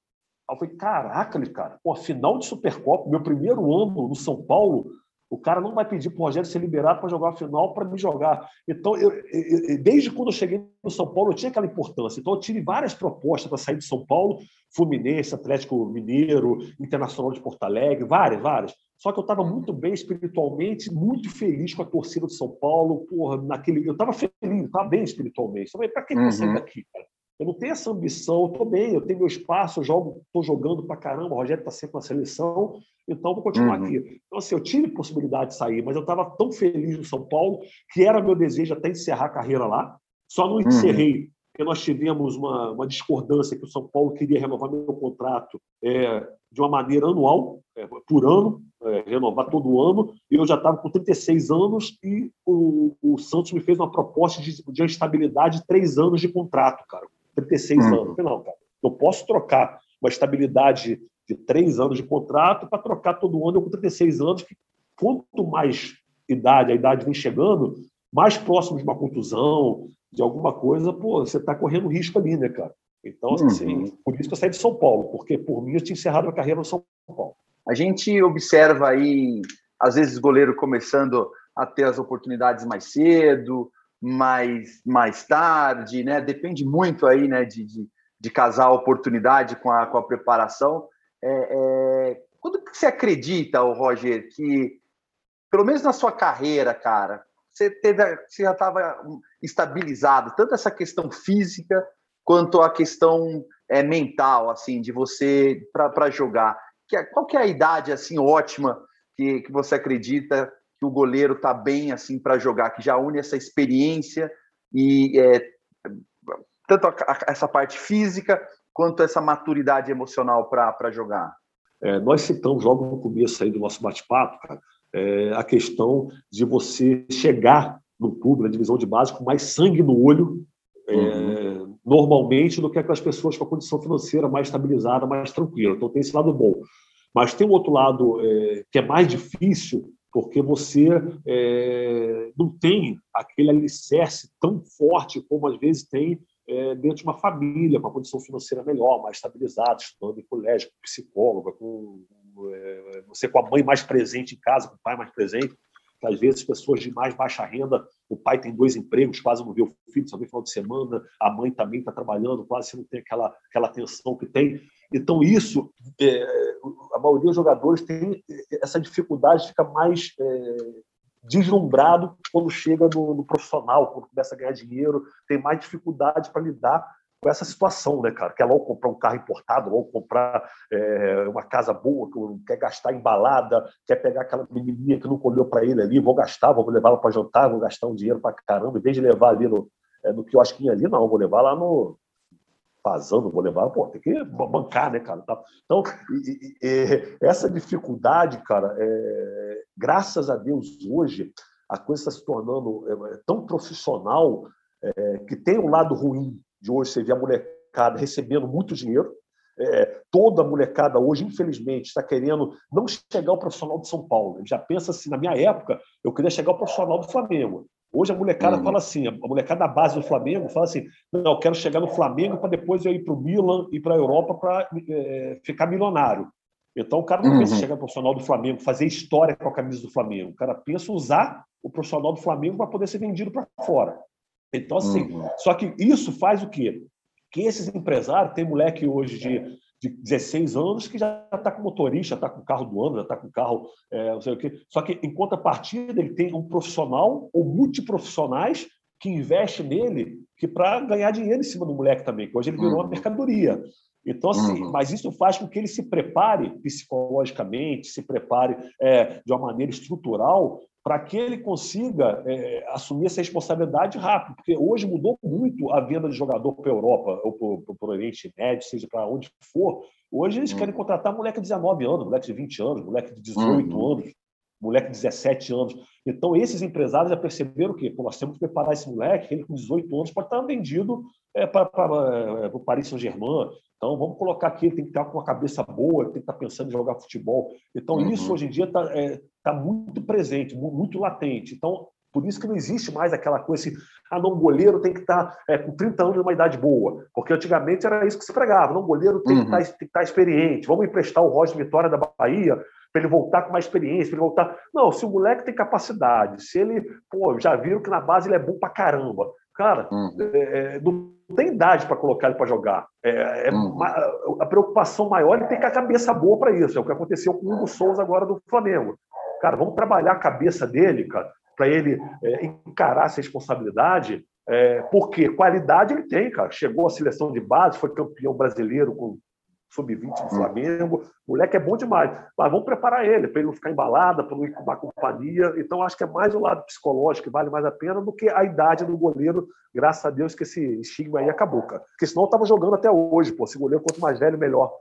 [SPEAKER 4] Aí eu falei: caraca, cara, pô, final de Supercopa, meu primeiro ano no São Paulo o cara não vai pedir para o Rogério ser liberado para jogar a final para me jogar. Então, eu, eu, desde quando eu cheguei no São Paulo, eu tinha aquela importância. Então, eu tive várias propostas para sair de São Paulo, Fluminense, Atlético Mineiro, Internacional de Porto Alegre, várias, várias. Só que eu estava muito bem espiritualmente, muito feliz com a torcida de São Paulo. Porra, naquele, eu estava feliz, estava bem espiritualmente. Para que uhum. sair daqui, cara? Eu não tenho essa ambição, eu estou bem, eu tenho meu espaço, eu jogo, estou jogando para caramba, o Rogério está sempre na seleção, então vou continuar uhum. aqui. Então, assim, eu tive possibilidade de sair, mas eu estava tão feliz no São Paulo, que era meu desejo até encerrar a carreira lá. Só não encerrei, uhum. Porque nós tivemos uma, uma, discordância que o São Paulo queria renovar meu contrato é, de uma maneira anual, é, por ano, é, renovar todo ano, e eu já estava com 36 anos e o, o, Santos me fez uma proposta de, de estabilidade de três anos de contrato, cara 36 hum. anos. Falei, não, cara, eu posso trocar uma estabilidade de três anos de contrato para trocar todo ano eu com 36 anos, que quanto mais idade, a idade vem chegando, mais próximo de uma contusão, de alguma coisa, pô, você está correndo risco ali, né, cara? Então, assim, uhum. por isso que eu saí de São Paulo, porque por mim eu tinha encerrado a carreira no São Paulo.
[SPEAKER 3] A gente observa aí, às vezes, goleiro começando a ter as oportunidades mais cedo, mais, mais tarde, né? Depende muito aí, né, de, de, de casar a oportunidade com a, com a preparação. É, é... Quando que você acredita, Roger, que, pelo menos na sua carreira, cara, você, teve, você já estava estabilizado, tanto essa questão física quanto a questão é, mental, assim, de você para jogar. Que, qual que é a idade assim ótima que, que você acredita que o goleiro está bem assim para jogar, que já une essa experiência e é, tanto a, a, essa parte física quanto essa maturidade emocional para jogar?
[SPEAKER 4] É, nós citamos logo no começo aí do nosso bate-papo, é, a questão de você chegar no clube, na divisão de base, com mais sangue no olho, é, uhum. normalmente, do que aquelas pessoas com a condição financeira mais estabilizada, mais tranquila. Então, tem esse lado bom. Mas tem um outro lado é, que é mais difícil, porque você é, não tem aquele alicerce tão forte como às vezes tem é, dentro de uma família, com a condição financeira melhor, mais estabilizada, estudando em colégio, com psicóloga, com é, você com a mãe mais presente em casa, com o pai mais presente. às vezes pessoas de mais baixa renda, o pai tem dois empregos, quase não vê o filho, só vê final de semana, a mãe também está trabalhando, quase você não tem aquela, aquela atenção que tem. Então, isso, é, a maioria dos jogadores tem essa dificuldade, fica mais é, deslumbrado quando chega no, no, profissional, quando começa a ganhar dinheiro, tem mais dificuldade para lidar com essa situação, né, cara? Quer logo comprar um carro importado, logo comprar é, uma casa boa, quer gastar em balada, quer pegar aquela menininha que não olhou para ele ali, vou gastar, vou levar ela para jantar, vou gastar um dinheiro para caramba, em vez de levar ali no, é, no quiosquinho ali, não, vou levar lá no, vazando, vou levar, pô, tem que bancar, né, cara? Então, e, e, essa dificuldade, cara, é, graças a Deus, hoje, a coisa está se tornando é, tão profissional é, que tem um lado ruim de hoje, você vê a molecada recebendo muito dinheiro, é, toda a molecada hoje, infelizmente, está querendo não chegar ao profissional de São Paulo. Já pensa assim, na minha época, eu queria chegar ao profissional do Flamengo. Hoje a molecada uhum. fala assim, a molecada da base do Flamengo fala assim, não, eu quero chegar no Flamengo para depois eu ir para o Milan e para a Europa para é, ficar milionário. Então o cara não uhum. pensa em chegar no profissional do Flamengo, fazer história com a camisa do Flamengo. O cara pensa usar o profissional do Flamengo para poder ser vendido para fora. Então, assim, uhum. só que isso faz o quê? Que esses empresários, tem moleque hoje de de 16 anos que já está com motorista, está com carro do ano, já está com carro, é, não sei o quê. Só que, em contrapartida, ele tem um profissional ou multiprofissionais que investe nele que para ganhar dinheiro em cima do moleque também, que hoje ele virou uhum. uma mercadoria. Então, assim, uhum. mas isso faz com que ele se prepare psicologicamente, se prepare é, de uma maneira estrutural para que ele consiga é, assumir essa responsabilidade rápido, porque hoje mudou muito a venda de jogador para a Europa, ou para o Oriente Médio, seja para onde for. Hoje eles uhum. querem contratar moleque de 19 anos, moleque de 20 anos, moleque de 18 uhum. anos, moleque de 17 anos. Então, esses empresários já perceberam que Pô, nós temos que preparar esse moleque, ele com 18 anos pode estar vendido é, para é, o Paris Saint-Germain, então, vamos colocar aqui, ele tem que estar com a cabeça boa, tem que estar pensando em jogar futebol. Então, uhum. isso hoje em dia está é, tá muito presente, muito latente. Então, por isso que não existe mais aquela coisa assim, ah, não, goleiro tem que estar é, com 30 anos numa idade boa. Porque antigamente era isso que se pregava. Não, goleiro tem, uhum. que, estar, tem que estar experiente. Vamos emprestar o Roger Vitória da Bahia para ele voltar com mais experiência, para ele voltar. Não, se o moleque tem capacidade, se ele, pô, já viram que na base ele é bom para caramba. Cara, uhum. é, não tem idade para colocar ele para jogar. É, é uhum. A preocupação maior é ter que a cabeça boa para isso. É o que aconteceu com o Hugo Souza agora do Flamengo. Cara, vamos trabalhar a cabeça dele, cara, para ele é, encarar essa responsabilidade. É, porque qualidade ele tem, cara. Chegou à seleção de base, foi campeão brasileiro com sub-20 do hum. Flamengo. O moleque é bom demais. Mas vamos preparar ele, para ele não ficar embalada, para não ir com uma companhia. Então, acho que é mais o lado psicológico que vale mais a pena do que a idade do goleiro. Graças a Deus que esse estigma aí acabou, cara. Porque senão eu estava jogando até hoje, pô. Se goleiro quanto mais velho, melhor.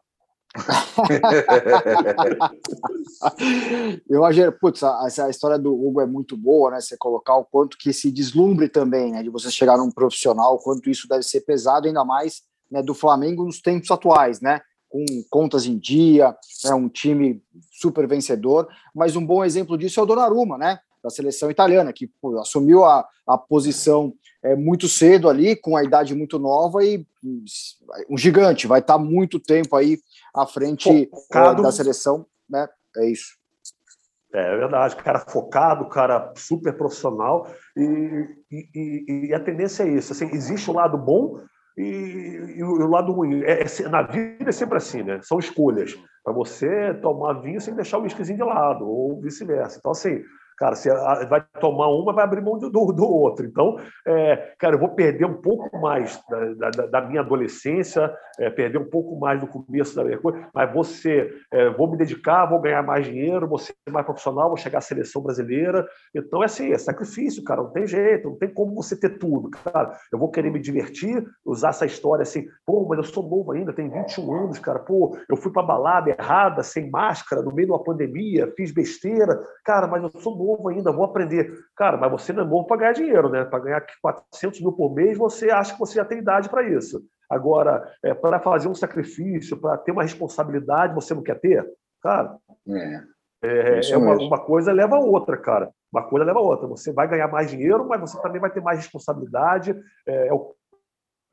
[SPEAKER 2] eu acho, putz, essa história do Hugo é muito boa, né? Você colocar o quanto que se deslumbre também, né? De você chegar num profissional, quanto isso deve ser pesado, ainda mais né, do Flamengo nos tempos atuais, né? com contas em dia, né, um time super vencedor, mas um bom exemplo disso é o Donnarumma, né, da seleção italiana, que pô, assumiu a, a posição é, muito cedo ali, com a idade muito nova e um gigante, vai estar muito tempo aí à frente é, da seleção, né, é isso.
[SPEAKER 4] É verdade, cara focado, cara super profissional e, e, e, a tendência é isso. Assim, existe um lado bom, e, e, o lado ruim. É, é, na vida é sempre assim, né? São escolhas. Para você tomar vinho sem deixar o whiskyzinho de lado, ou vice-versa. Então, assim, Cara, você vai tomar uma, vai abrir mão do, do outro. Então, é, cara, eu vou perder um pouco mais da, da, da minha adolescência, é, perder um pouco mais do começo da minha coisa, mas você, é, vou me dedicar, vou ganhar mais dinheiro, vou ser mais profissional, vou chegar à seleção brasileira. Então, é assim, é sacrifício, cara, não tem jeito, não tem como você ter tudo, cara. Eu vou querer me divertir, usar essa história assim, pô, mas eu sou novo ainda, tenho 21 anos, cara, pô, eu fui para balada errada, sem máscara, no meio de uma pandemia, fiz besteira, cara, mas eu sou novo novo ainda, vou aprender. Cara, mas você não é novo para ganhar dinheiro, né? Para ganhar 400 mil por mês, você acha que você já tem idade para isso. Agora, é, para fazer um sacrifício, para ter uma responsabilidade, você não quer ter? Cara, é, é, é uma, uma, coisa leva a outra, cara. Uma coisa leva a outra. Você vai ganhar mais dinheiro, mas você também vai ter mais responsabilidade. É, é o,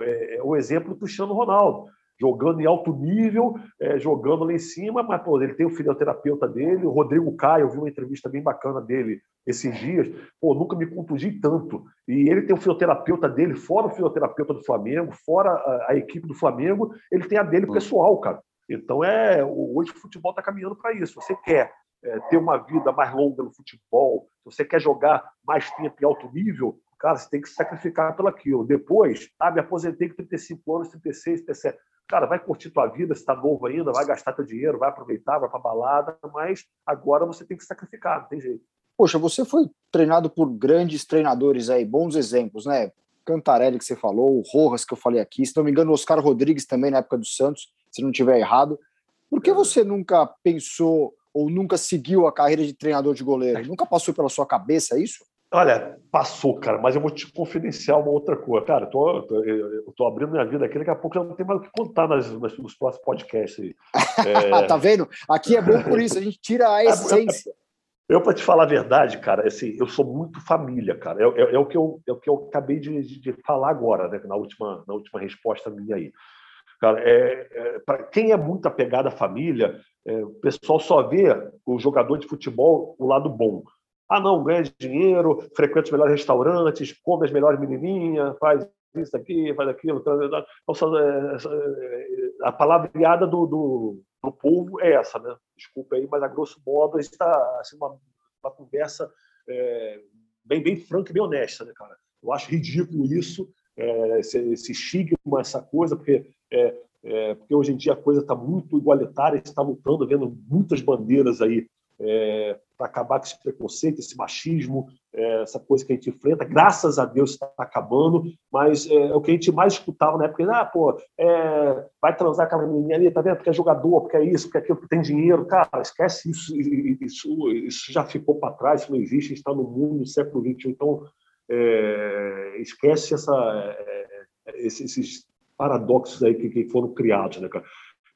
[SPEAKER 4] é, é o exemplo do Cristiano Ronaldo jogando em alto nível, é, jogando lá em cima, mas pô, ele tem o fisioterapeuta dele, o Rodrigo Caio, eu vi uma entrevista bem bacana dele esses dias, pô, nunca me contundi tanto. E ele tem o fisioterapeuta dele, fora o fisioterapeuta do Flamengo, fora a, a equipe do Flamengo, ele tem a dele hum. pessoal, cara. Então, é, hoje o futebol está caminhando para isso. Você quer é, ter uma vida mais longa no futebol, se você quer jogar mais tempo em alto nível, cara, você tem que se sacrificar pelo aquilo. Depois, ah, me aposentei com 35 anos, 36, 37. Cara, vai curtir tua vida, você está novo ainda, vai gastar teu dinheiro, vai aproveitar, vai para balada, mas agora você tem que sacrificar, não tem jeito.
[SPEAKER 2] Poxa, você foi treinado por grandes treinadores aí, bons exemplos, né? Cantarelli que você falou, o Rojas que eu falei aqui, se não me engano, o Oscar Rodrigues também na época do Santos se não tiver errado. Por que é. você nunca pensou ou nunca seguiu a carreira de treinador de goleiro? Nunca passou pela sua cabeça isso?
[SPEAKER 4] Olha, passou, cara, mas eu vou te confidenciar uma outra coisa. Cara, eu tô, eu tô abrindo minha vida aqui, daqui a pouco já não tem mais o que contar nas, nas, nos próximos podcasts. Aí.
[SPEAKER 2] É... tá vendo? Aqui é bom por isso, a gente tira a essência.
[SPEAKER 4] Eu, para te falar a verdade, cara, assim, eu sou muito família, cara. É, é, é, o, que eu, é o que eu acabei de, de, de falar agora, né, na, última, na última resposta minha aí. Cara, é, é para quem é muito apegado à família, é, o pessoal só vê o jogador de futebol o lado bom. Ah, não, ganha dinheiro, frequenta os melhores restaurantes, come as melhores menininhas, faz isso aqui, faz aquilo. Então, é, é, a palavreada do, do, do povo é essa, né? Desculpa aí, mas a grosso modo está assim, uma, uma conversa é, bem, bem franca e bem honesta, né, cara? Eu acho ridículo isso, é, esse, esse estigma, essa coisa, porque é, é, porque hoje em dia a coisa está muito igualitária, está lutando, vendo muitas bandeiras aí é, para acabar com esse preconceito, esse machismo, é, essa coisa que a gente enfrenta. Graças a Deus está acabando, mas é, é, o que a gente mais escutava na época, ah, pô, é, vai transar aquela menininha ali, tá vendo? Porque é jogador, porque é isso, porque é aquilo, porque tem dinheiro. Cara, esquece isso, isso, isso já ficou para trás, isso não existe, está no mundo do século XXI, então é, esquece essa, esses paradoxos aí que, que foram criados, né, cara?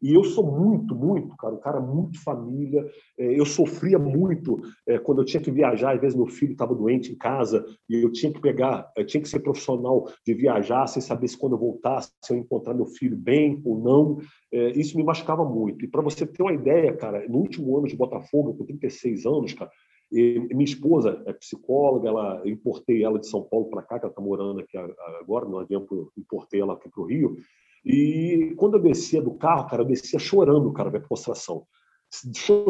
[SPEAKER 4] E eu sou muito, muito, cara, um cara muito família. É, eu sofria muito é, quando eu tinha que viajar. Às vezes meu filho estava doente em casa e eu tinha que pegar, tinha que ser profissional de viajar sem saber se quando eu voltasse se eu encontrar meu filho bem ou não. É, isso me machucava muito. E para você ter uma ideia, cara, no último ano de Botafogo, com 36 anos, cara, minha esposa é psicóloga, ela, eu importei ela de São Paulo para cá, que ela está morando aqui agora, no avião, importei ela aqui para o Rio. E quando eu descia do carro, cara, eu descia chorando, cara, da prostração.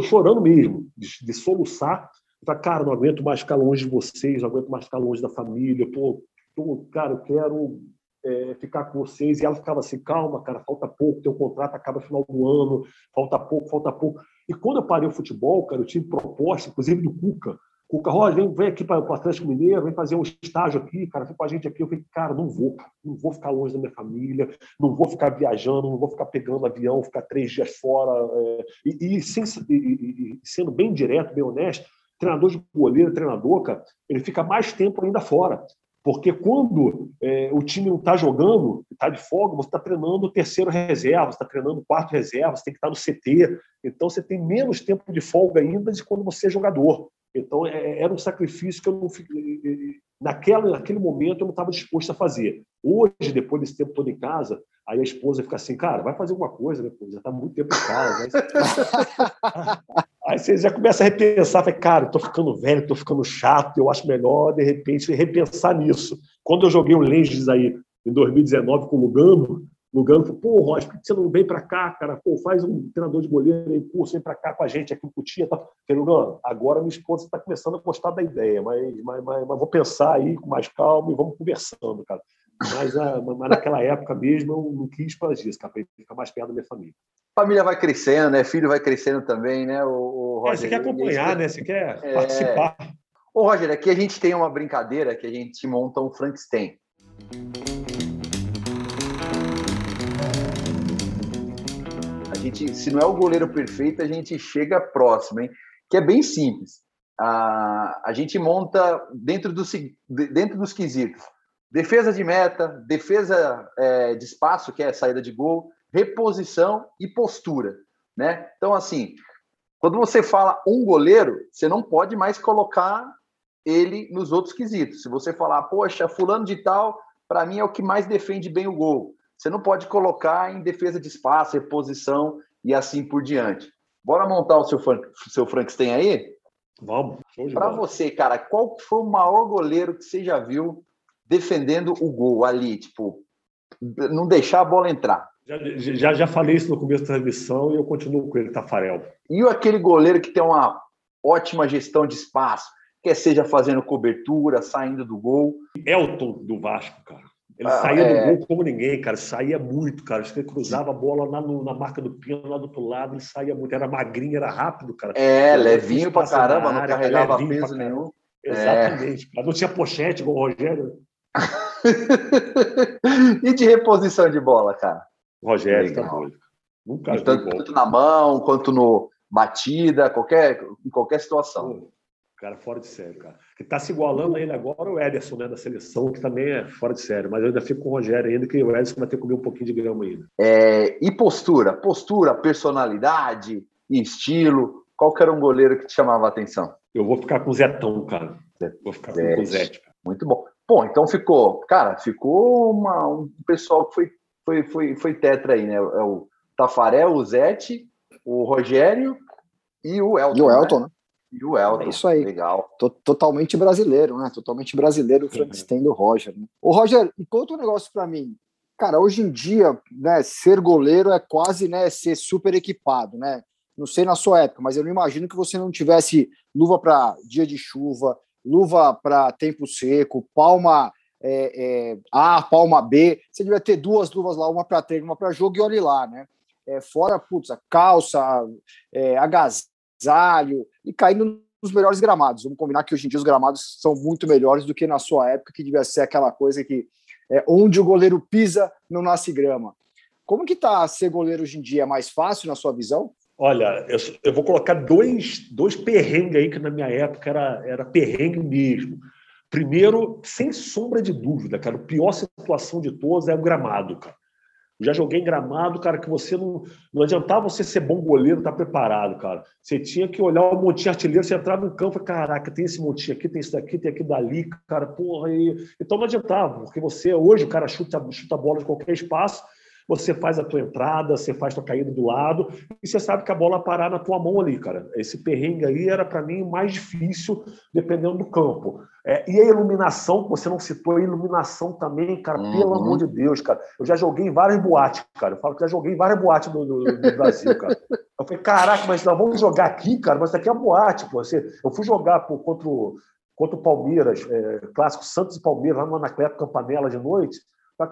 [SPEAKER 4] Chorando mesmo, de, de soluçar. Eu cara, não aguento mais ficar longe de vocês, não aguento mais ficar longe da família. Pô, tô, cara, eu quero é, ficar com vocês. E ela ficava assim, calma, cara, falta pouco, teu contrato acaba no final do ano, falta pouco, falta pouco. E quando eu parei o futebol, cara, eu tive proposta, inclusive do Cuca, Cuca, Roger, vem, vem aqui para o Atlético Mineiro, vem fazer um estágio aqui, cara, vem com a gente aqui. Eu falei, cara, não vou, não vou ficar longe da minha família, não vou ficar viajando, não vou ficar pegando avião, ficar três dias fora. É, e, e, sem, e, e, sendo bem direto, bem honesto, treinador de goleiro, treinador, cara, ele fica mais tempo ainda fora. Porque quando é, o time não está jogando, está de folga, você está treinando o terceiro reserva, você está treinando o quarto reserva, você tem que estar tá no CT. Então você tem menos tempo de folga ainda de quando você é jogador. Então, é, é, era um sacrifício que eu não naquela, naquele momento eu não estava disposto a fazer. Hoje, depois desse tempo todo em casa, aí a esposa fica assim, cara, vai fazer alguma coisa, né? Pô, já está muito tempo em casa. aí você já começa a repensar, fala, cara, estou ficando velho, estou ficando chato, eu acho melhor, de repente, repensar nisso. Quando eu joguei o Lenges aí em 2019 com o Lugano, Lugano falou, pô, Rocha, por que você não vem para cá, cara? Pô, faz um treinador de goleiro em curso, vem para cá com a gente aqui em Cutia. Tá? Falei, Lugano, agora minha esposa está começando a gostar da ideia, mas, mas, mas, mas, vou pensar aí com mais calma e vamos conversando, cara. Mas, ah, mas naquela época mesmo eu não quis fazer isso, cara, para ficar mais perto da minha família.
[SPEAKER 3] Família vai crescendo, né? Filho vai crescendo também, né? O, o
[SPEAKER 4] Roger, é, você quer acompanhar, né? Você quer é... participar.
[SPEAKER 3] Ô, Roger, aqui a gente tem uma brincadeira que a gente monta um Frankenstein. Gente, se não é o goleiro perfeito, a gente chega próximo, hein? Que é bem simples. A, a gente monta dentro, do, dentro dos quesitos. Defesa de meta, defesa é, de espaço, que é saída de gol, reposição e postura, né? Então, assim, quando você fala um goleiro, você não pode mais colocar ele nos outros quesitos. Se você falar, poxa, fulano de tal, para mim é o que mais defende bem o gol. Você não pode colocar em defesa de espaço, reposição e assim por diante. Bora montar o seu, Frank, seu Frankenstein aí?
[SPEAKER 4] Vamos.
[SPEAKER 3] Para você, cara, qual foi o maior goleiro que você já viu defendendo o gol ali? Tipo, não deixar a bola entrar.
[SPEAKER 4] Já, já, já falei isso no começo da transmissão e eu continuo com ele, Tafarel.
[SPEAKER 3] E aquele goleiro que tem uma ótima gestão de espaço, quer seja fazendo cobertura, saindo do gol.
[SPEAKER 4] Elton do Vasco, cara. Ele ah, saía é... do gol como ninguém, cara. Saía muito, cara. Ele cruzava a bola lá no, na marca do pino, lá do outro lado, ele saía muito. Era magrinho, era rápido, cara.
[SPEAKER 3] É, levinho pra caramba, área, não carregava peso nenhum.
[SPEAKER 4] Exatamente. É. Não tinha pochete igual o Rogério.
[SPEAKER 3] e de reposição de bola, cara?
[SPEAKER 4] Rogério, tá doido.
[SPEAKER 3] Nunca tanto, tanto na mão, quanto no batida, qualquer, em qualquer situação.
[SPEAKER 4] Cara, fora de sério, cara. Que tá se igualando a ele agora o Ederson, né, da seleção, que também é fora de sério. Mas eu ainda fico com o Rogério ainda, que o Ederson vai ter que comer um pouquinho de grama ainda.
[SPEAKER 3] É, e postura? Postura, personalidade, estilo. Qual que era um goleiro que te chamava a atenção?
[SPEAKER 4] Eu vou ficar com o Zetão, cara. Vou ficar com o Zete.
[SPEAKER 3] Muito bom. Bom, então ficou, cara, ficou uma, um pessoal que foi, foi, foi, foi tetra aí, né? É o Tafarel, o Zete, o Rogério e o Elton.
[SPEAKER 2] E o Elton, né? né?
[SPEAKER 3] E o Elton.
[SPEAKER 2] É isso aí. Legal. T Totalmente brasileiro, né? Totalmente brasileiro o uhum. Frankenstein do Roger. Né? Ô, Roger, e conta um negócio para mim. Cara, hoje em dia, né, ser goleiro é quase né, ser super equipado, né? Não sei na sua época, mas eu não imagino que você não tivesse luva para dia de chuva, luva para tempo seco, palma é, é, A, palma B. Você devia ter duas luvas lá, uma para treino, uma para jogo e olhe lá, né? É, fora, putz, a calça, é, e caindo nos melhores gramados. Vamos combinar que hoje em dia os gramados são muito melhores do que na sua época, que devia ser aquela coisa que é, onde o goleiro pisa não nasce grama. Como que tá ser goleiro hoje em dia? É mais fácil na sua visão?
[SPEAKER 4] Olha, eu, eu, vou colocar dois, dois perrengues aí que na minha época era, era perrengue mesmo. Primeiro, sem sombra de dúvida, cara, a pior situação de todas é o gramado, cara. Já joguei em gramado, cara, que você não. Não adiantava você ser bom goleiro, estar tá preparado, cara. Você tinha que olhar o montinho artilheiro, você entrava no campo caraca, tem esse montinho aqui, tem isso daqui, tem aqui dali, cara, porra. E... Então não adiantava, porque você, hoje, o cara chuta, chuta a bola de qualquer espaço, você faz a tua entrada, você faz a tua caída do lado, e você sabe que a bola parar na tua mão ali, cara. Esse perrengue aí era para mim mais difícil, dependendo do campo. É, e a iluminação, que você não citou, a iluminação também, cara, uhum. pelo amor de Deus, cara. Eu já joguei várias boates, cara. Eu falo que já joguei várias boates do, Brasil, cara. Eu falei, caraca, mas nós vamos jogar aqui, cara, mas isso aqui é boate, pô. Você, eu fui jogar pô, contra, o, contra o Palmeiras, é, clássico Santos e Palmeiras, lá no Anacleto Campanella de noite.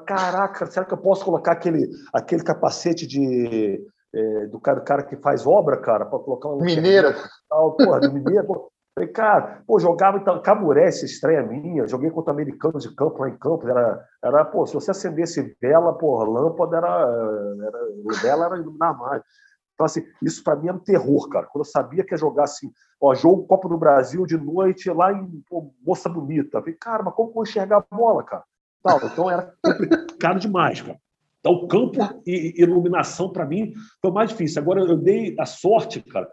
[SPEAKER 4] Caraca, será que eu posso colocar aquele, aquele capacete de, é, do, cara, do cara que faz obra, cara, para colocar
[SPEAKER 3] uma. Mineira.
[SPEAKER 4] Porra, do mineira. Falei, cara, pô, jogava então, Camuré, essa estreia minha, joguei contra americanos de campo lá em campo, era, era pô, se você acendesse vela, pô, lâmpada era, era vela era iluminar mais. Então, assim, isso para mim era um terror, cara. Quando eu sabia que ia jogar assim, ó, jogo Copa do Brasil de noite lá em pô, Moça Bonita. falei, cara, mas como que eu vou enxergar a bola, cara? Tal. Então era complicado demais, cara. Então, o campo e iluminação, para mim, foi mais difícil. Agora, eu dei a sorte, cara,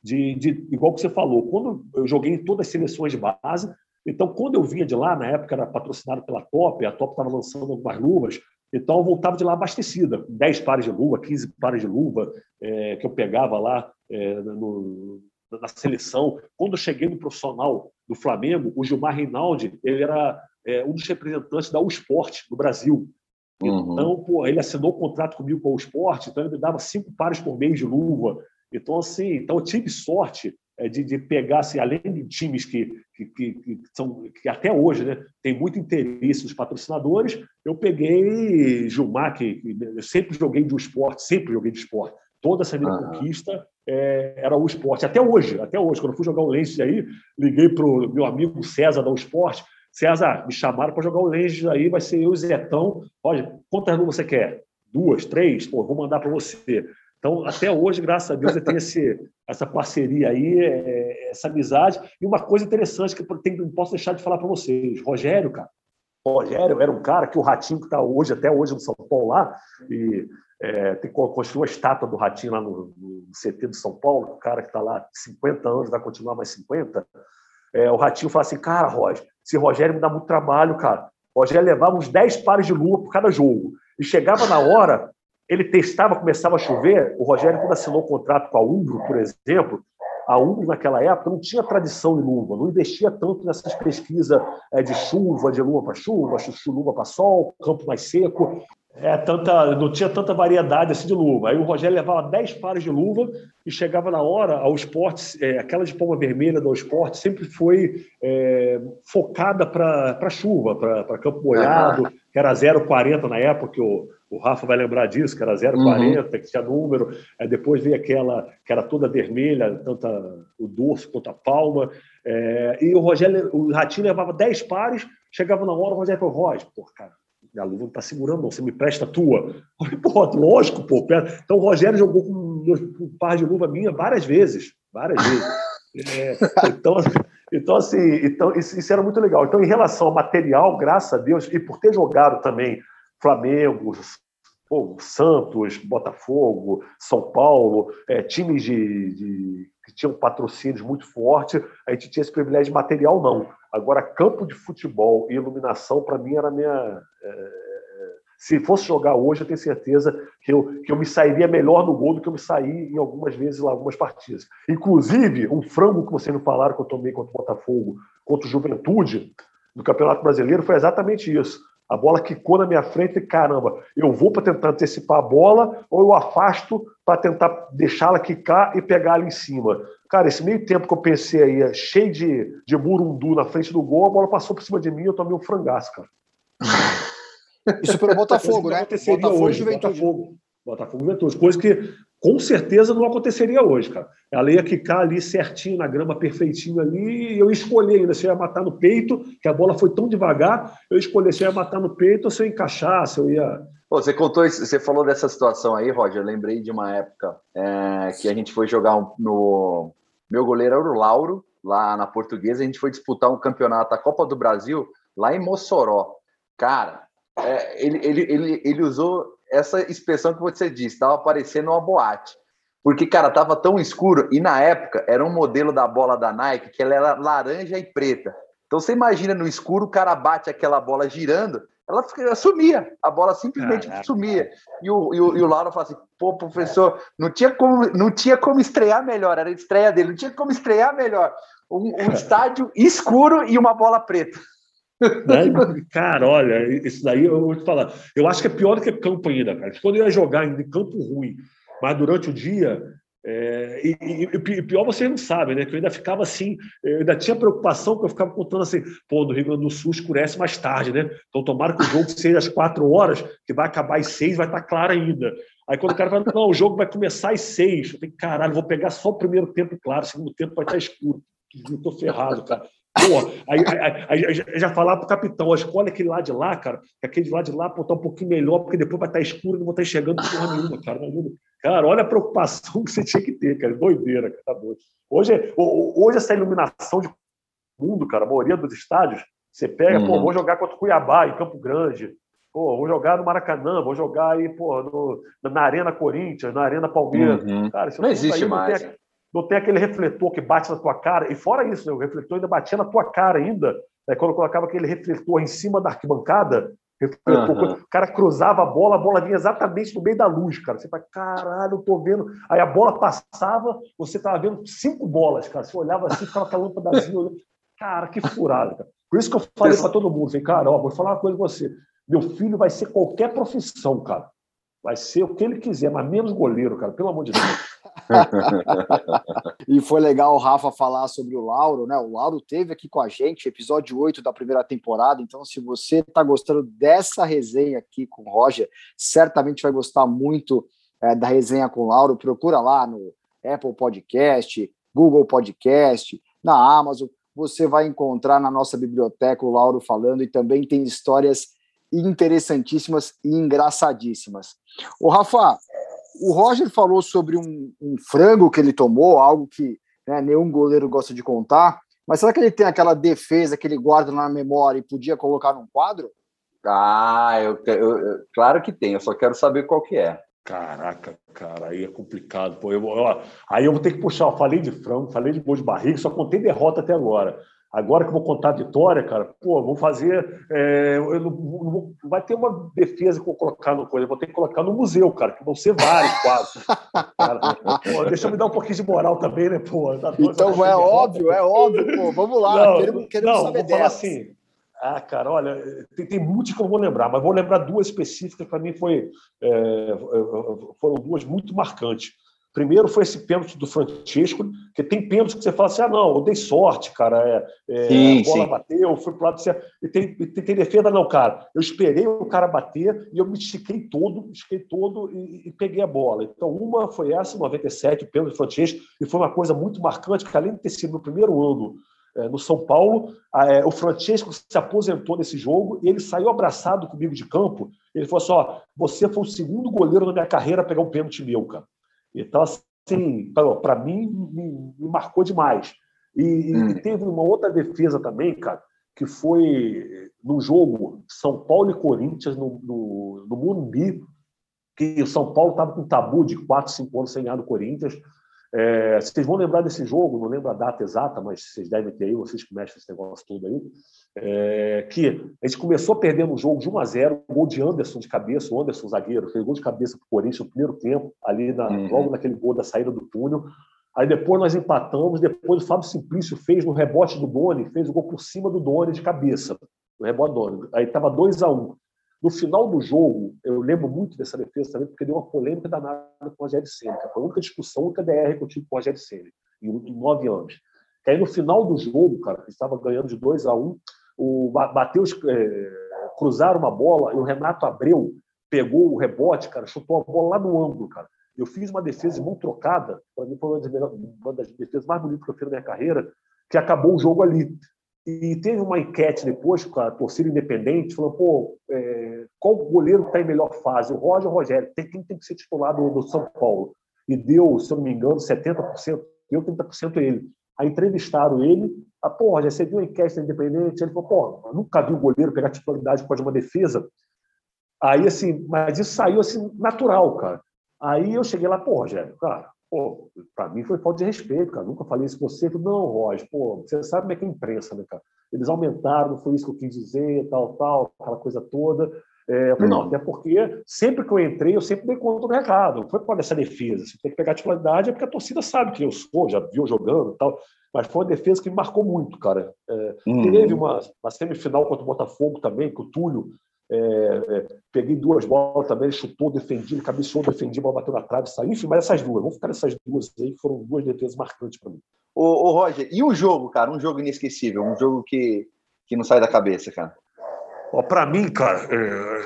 [SPEAKER 4] de, de, igual que você falou, quando eu joguei em todas as seleções de base, então, quando eu vinha de lá, na época era patrocinado pela Top, a Top estava lançando algumas luvas, então eu voltava de lá abastecida, 10 pares de luva, 15 pares de luva é, que eu pegava lá é, no, na seleção. Quando eu cheguei no profissional do Flamengo, o Gilmar Reinaldi, ele era é, um dos representantes da U Sport no Brasil. Uhum. Então, pô, ele assinou o um contrato comigo com a U Sport, então ele me dava cinco pares por mês de luva. Então, assim, então eu tive sorte é, de, de pegar, assim, além de times que, que, que, que, são, que até hoje né, tem muito interesse dos patrocinadores, eu peguei Gilmar, que, que eu sempre joguei de esporte, sempre joguei de esporte. Toda essa minha uhum. conquista é, era o esporte. Até hoje, até hoje, quando eu fui jogar o Lens aí, liguei para o meu amigo César da U Esporte, César, me chamaram para jogar o Legends aí, vai ser eu e Zetão. Olha, quantas você quer? Duas, três? Pô, vou mandar para você. Então, até hoje, graças a Deus, eu tenho esse, essa parceria aí, é, essa amizade. E uma coisa interessante que eu não posso deixar de falar para vocês. Rogério, cara. Rogério era um cara que o Ratinho, que está hoje, até hoje no São Paulo lá, e é, tem, construiu a estátua do Ratinho lá no, no CT de São Paulo, o cara que está lá 50 anos, vai continuar mais 50. É, o Ratinho fala assim, cara, Roger, esse Rogério me dá muito trabalho, cara. Rogério levava uns 10 pares de lua por cada jogo. E chegava na hora, ele testava, começava a chover. O Rogério, quando assinou o contrato com a Umbro, por exemplo, a Umbro, naquela época, não tinha tradição em luva, não investia tanto nessas pesquisas é, de chuva, de luva para chuva, luva para sol, campo mais seco. É, tanta, não tinha tanta variedade assim de luva. Aí o Rogério levava 10 pares de luva e chegava na hora, ao esporte, é, aquela de palma vermelha do esporte sempre foi é, focada para chuva, para campo molhado, que era 0,40 na época, que o, o Rafa vai lembrar disso, que era 0,40, uhum. que tinha número. Aí depois veio aquela que era toda vermelha, tanto o dorso quanto a palma. É, e o Rogério, o Ratinho levava 10 pares, chegava na hora, o Rogério falou: Roger, pô, cara, minha luva não está segurando, não. Você me presta a tua. Pô, lógico, pô. Então o Rogério jogou com um par de luva minha várias vezes. Várias vezes. É, então, então, assim, então, isso, isso, era muito legal. Então, em relação ao material, graças a Deus, e por ter jogado também Flamengo, pô, Santos, Botafogo, São Paulo, é, times de, de, que tinham patrocínios muito fortes, a gente tinha esse privilégio de material, não. Agora, campo de futebol e iluminação, para mim, era minha. É, se fosse jogar hoje, eu tenho certeza que eu, que eu me sairia melhor no gol do que eu me saí em algumas vezes lá, algumas partidas. Inclusive, um frango que vocês não falaram que eu tomei contra o Botafogo, contra o Juventude, no Campeonato Brasileiro, foi exatamente isso. A bola quicou na minha frente e, caramba, eu vou para tentar antecipar a bola ou eu afasto para tentar deixá-la quicar e pegar ali em cima. Cara, esse meio tempo que eu pensei aí, cheio de, de murundu na frente do gol, a bola passou por cima de mim e eu tomei um frangaço, cara.
[SPEAKER 2] Isso pelo Botafogo, né?
[SPEAKER 4] Botafogo hoje, Juventude. Botafogo, Botafogo Juventude. Coisa que com certeza não aconteceria hoje, cara. Ela ia quicar ali certinho na grama, perfeitinho ali, e eu escolhi ainda se eu ia matar no peito, que a bola foi tão devagar, eu escolhi se eu ia matar no peito ou se eu ia encaixar, se eu ia
[SPEAKER 3] Pô, você contou, você falou dessa situação aí, Roger. Eu lembrei de uma época é, que a gente foi jogar no. Meu goleiro era o Lauro, lá na Portuguesa. A gente foi disputar um campeonato, a Copa do Brasil, lá em Mossoró. Cara, é, ele, ele, ele, ele usou essa expressão que você disse, estava parecendo uma boate. Porque, cara, tava tão escuro, e na época era um modelo da bola da Nike que ela era laranja e preta. Então você imagina no escuro, o cara bate aquela bola girando, ela, ela sumia, a bola simplesmente Caraca. sumia. E o, e, o, e o Laura fala assim: pô, professor, não tinha, como, não tinha como estrear melhor, era a estreia dele, não tinha como estrear melhor. Um, um estádio escuro e uma bola preta.
[SPEAKER 4] Né? Cara, olha, isso daí eu vou te falar. Eu acho que é pior do que campo ainda, cara. Quando eu ia jogar em campo ruim, mas durante o dia, é, e, e, e, pior vocês não sabem, né? Que eu ainda ficava assim, eu ainda tinha preocupação que eu ficava contando assim, pô, no Rio Grande do Sul escurece mais tarde, né? Então tomara que o jogo seja às quatro horas, que vai acabar às seis, vai estar claro ainda. Aí quando o cara fala, não, o jogo vai começar às seis, eu falei, caralho, vou pegar só o primeiro tempo claro, o segundo tempo vai estar escuro. Eu tô ferrado, cara. Pô, aí, aí, aí, já falar pro capitão, escolhe aquele lá de lá, cara, que aquele lá de lá pô, tá um pouquinho melhor, porque depois vai estar escuro e não vou estar enxergando porra nenhuma, cara. Cara, olha a preocupação que você tinha que ter, cara. Doideira, cara. Tá doido. Hoje, hoje essa iluminação de mundo, cara, a maioria dos estádios, você pega, uhum. pô, vou jogar contra o Cuiabá, em Campo Grande. Pô, vou jogar no Maracanã, vou jogar aí, pô, no, na Arena Corinthians, na Arena Palmeiras.
[SPEAKER 3] Uhum. Cara, não existe mais.
[SPEAKER 4] Não tem, não tem, aquele refletor que bate na tua cara. E fora isso, né, o refletor ainda batia na tua cara ainda. Né, quando eu colocava aquele refletor em cima da arquibancada, Uhum. O cara cruzava a bola, a bola vinha exatamente no meio da luz, cara. Você fala, caralho, eu tô vendo. Aí a bola passava, você tava vendo cinco bolas, cara. Você olhava assim, ficava com a lâmpadazinha olhando. Cara, que furada, cara. Por isso que eu falei para todo mundo, falei, cara, ó, vou falar uma coisa com você. Meu filho vai ser qualquer profissão, cara. Vai ser o que ele quiser, mas menos goleiro, cara, pelo amor de Deus.
[SPEAKER 2] E foi legal o Rafa falar sobre o Lauro, né? O Lauro teve aqui com a gente, episódio 8 da primeira temporada. Então, se você está gostando dessa resenha aqui com o Roger, certamente vai gostar muito é, da resenha com o Lauro. Procura lá no Apple Podcast, Google Podcast, na Amazon. Você vai encontrar na nossa biblioteca o Lauro falando e também tem histórias interessantíssimas e engraçadíssimas. O Rafa, o Roger falou sobre um, um, frango que ele tomou, algo que né, nenhum goleiro gosta de contar. Mas será que ele tem aquela defesa que ele guarda na memória e podia colocar num quadro?
[SPEAKER 3] Ah, eu, eu, eu claro que tem. Eu só quero saber qual que é.
[SPEAKER 4] Caraca, cara, aí é complicado. Pô, eu, eu, aí eu vou ter que puxar. Eu falei de frango, falei de gol de barriga, só contei derrota até agora. Agora que eu vou contar a vitória, cara, pô, vou fazer. É, eu não, não, vai ter uma defesa que eu vou colocar no coisa, vou ter que colocar no museu, cara, que vão ser vários quadros. Pô, deixa eu me dar um pouquinho de moral também, né, pô?
[SPEAKER 2] Então é óbvio, é óbvio, pô. Vamos lá, não, queremos, queremos não, saber vou falar
[SPEAKER 4] assim. Ah, cara, olha, tem, tem muitos que eu vou lembrar, mas vou lembrar duas específicas que para mim foi, é, é, foram duas muito marcantes. Primeiro foi esse pênalti do Francesco, que tem pênaltis que você fala assim: ah, não, eu dei sorte, cara. É, é, sim, a bola sim. bateu, fui para o lado. Você... E tem, tem, tem, defesa, não, cara. Eu esperei o cara bater e eu me estiquei todo, estiquei todo e, e, peguei a bola. Então, uma foi essa, 97, o pênalti do Francesco, e foi uma coisa muito marcante, que além de ter sido no primeiro ano é, no São Paulo, é, o Francesco se aposentou nesse jogo e ele saiu abraçado comigo de campo. Ele falou assim: ó, você foi o segundo goleiro na minha carreira a pegar um pênalti meu, cara. Então, assim, para mim, me, marcou demais. E, hum. e, teve uma outra defesa também, cara, que foi no jogo São Paulo e Corinthians, no, no, no Morumbi, que o São Paulo estava com um tabu de 4, 5 anos sem ganhar do Corinthians. É, vocês vão lembrar desse jogo, não lembro a data exata, mas vocês devem ter aí, vocês que mexem esse negócio todo aí, é, que a gente começou perdendo o jogo de 1 a 0 gol de Anderson de cabeça, o Anderson zagueiro, fez gol de cabeça para o Corinthians no primeiro tempo, ali na, uhum. logo naquele gol da saída do túnel. Aí depois nós empatamos, depois o Fábio Simplício fez no rebote do Doni, fez o gol por cima do Doni de cabeça, no rebote do Doni. Aí estava 2 a 1 um. No final do jogo, eu lembro muito dessa defesa também, porque deu uma polêmica danada com o Rogério. Foi a única discussão, a única DR que eu tive com o Rogério Senna, em, nove anos. Que aí no final do jogo, cara, estava ganhando de 2 a 1 um, o Mateus é, cruzaram uma bola e o Renato Abreu pegou o rebote, cara, chutou a bola lá no ângulo, cara. Eu fiz uma defesa de mão trocada, para mim foi uma das, melhores, uma das defesas mais bonitas que eu fiz na minha carreira, que acabou o jogo ali. E teve uma enquete depois com a torcida independente, falando, pô, é, qual goleiro está em melhor fase, o Roger ou o Rogério? Tem, quem tem que ser titular do, do, São Paulo? E deu, se eu não me engano, 70%, deu 30% ele. Aí entrevistaram ele, ah, pô, Roger, você viu a enquete independente? Ele falou, pô, nunca vi o goleiro pegar titularidade com uma defesa. Aí, assim, mas isso saiu, assim, natural, cara. Aí eu cheguei lá, pô, Rogério, cara, Pô, para mim foi falta de respeito, cara. Nunca falei isso com você. Não, Roger, pô, você sabe como é que é a imprensa, né, cara? Eles aumentaram, não foi isso que eu quis dizer, tal, tal, aquela coisa toda. É, eu falei, não, até porque sempre que eu entrei, eu sempre dei conta do recado. Não foi por essa defesa. Se tem que pegar a titularidade, é porque a torcida sabe que eu sou, já viu jogando e tal. Mas foi uma defesa que me marcou muito, cara. É, uhum. Teve uma, uma semifinal contra o Botafogo também, que o Túlio é, é, peguei duas bolas também, ele chutou, defendi, ele cabeceou, defendi, a bola bateu na trave, saiu. Enfim, mas essas duas, vamos ficar nessas duas aí, que foram duas defesas marcantes para mim.
[SPEAKER 3] Ô, ô, Roger, e o jogo, cara? Um jogo inesquecível, um jogo que, que não sai da cabeça, cara.
[SPEAKER 4] Para mim, cara, é,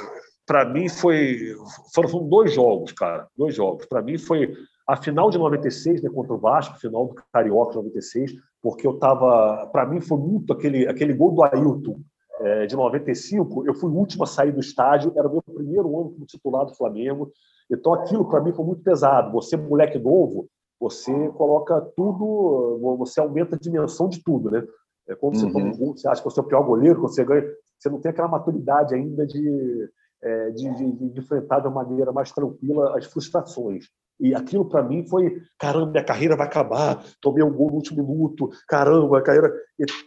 [SPEAKER 4] para mim foi. Foram, foram dois jogos, cara. Dois jogos. Para mim foi a final de 96, né, contra o Vasco, final do Carioca 96, porque eu tava. Para mim foi muito aquele, aquele gol do Ailton é, de 95, eu fui o último a sair do estádio, era o meu primeiro ano como titular do Flamengo. Então aquilo para mim foi muito pesado. Você, moleque novo, você coloca tudo, você aumenta a dimensão de tudo, né? É quando você toma um gol, você acha que você é o pior goleiro, quando você ganha, você não tem aquela maturidade ainda de, é, de, de, de enfrentar de uma maneira mais tranquila as frustrações. E aquilo para mim foi: caramba, minha carreira vai acabar, tomei um gol no último minuto, caramba, a carreira.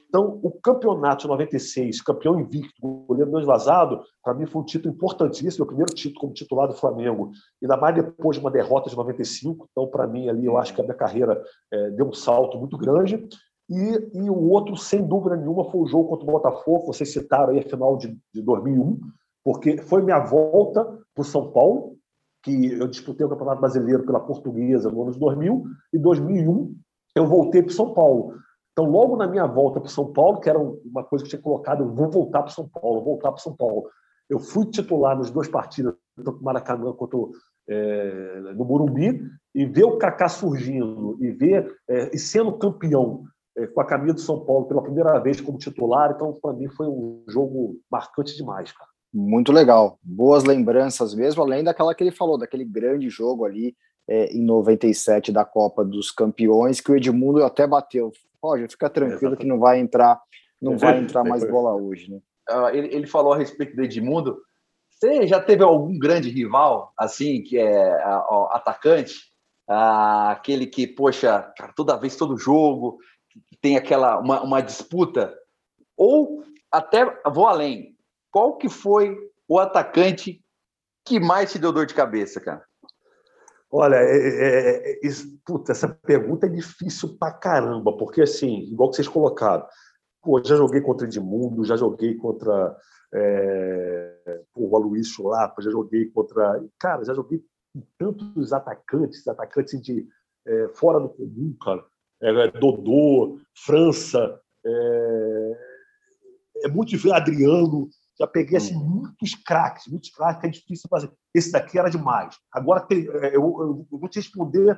[SPEAKER 4] Então, o campeonato de 96, campeão invicto, goleiro não vazado, para mim foi um título importantíssimo, meu primeiro título como titular do Flamengo, ainda mais depois de uma derrota de 95. Então, para mim, ali, eu acho que a minha carreira é, deu um salto muito grande. E, e o outro, sem dúvida nenhuma, foi o jogo contra o Botafogo, vocês citaram aí a final de, de 2001, porque foi minha volta para o São Paulo, que eu disputei o Campeonato Brasileiro pela Portuguesa no ano de 2000, e 2001 eu voltei para São Paulo. Então, logo na minha volta para São Paulo, que era uma coisa que eu tinha colocado, eu vou voltar para São Paulo, voltar para São Paulo. Eu fui titular nas duas partidas, tanto no Maracanã quanto é, no Morumbi, e ver o Kaká surgindo, e ver é, e sendo campeão é, com a camisa do São Paulo pela primeira vez como titular, então, para mim, foi um jogo marcante demais, cara.
[SPEAKER 2] Muito legal. Boas lembranças mesmo, além daquela que ele falou, daquele grande jogo ali é, em 97 da Copa dos Campeões, que o Edmundo até bateu. Roger, fica tranquilo que não vai entrar, não vai entrar mais bola hoje, né?
[SPEAKER 3] Uh, ele, ele falou a respeito do Edmundo. Você já teve algum grande rival, assim, que é uh, atacante? Uh, aquele que, poxa, cara, toda vez, todo jogo, tem aquela uma, uma disputa? Ou até vou além, qual que foi o atacante que mais te deu dor de cabeça, cara?
[SPEAKER 4] Olha, é, é, é, puta, essa pergunta é difícil pra caramba, porque assim, igual que vocês colocaram, pô, já joguei contra Edmundo, já joguei contra é, o Aloysio Lapa, já joguei contra. Cara, já joguei com tantos atacantes, atacantes de é, fora do comum, cara. É, Dodô, França, é, muito Adriano, já peguei assim, hum. muitos craques, muitos craques que é difícil fazer. Esse daqui era demais. Agora tem, é, eu, eu, eu, vou te responder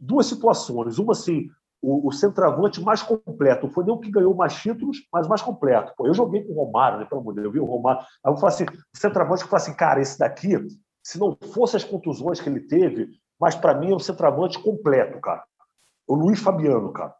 [SPEAKER 4] duas situações. Uma assim, o, o centroavante mais completo. Foi nem o que ganhou mais títulos, mas mais completo. Pô, eu joguei com o Romário, né? Pelo amor de Deus, eu vi o Romário. Aí eu falo assim, o centroavante que fala assim, cara, esse daqui, se não fosse as contusões que ele teve, mas para mim é um centroavante completo, cara. O Luiz Fabiano, cara.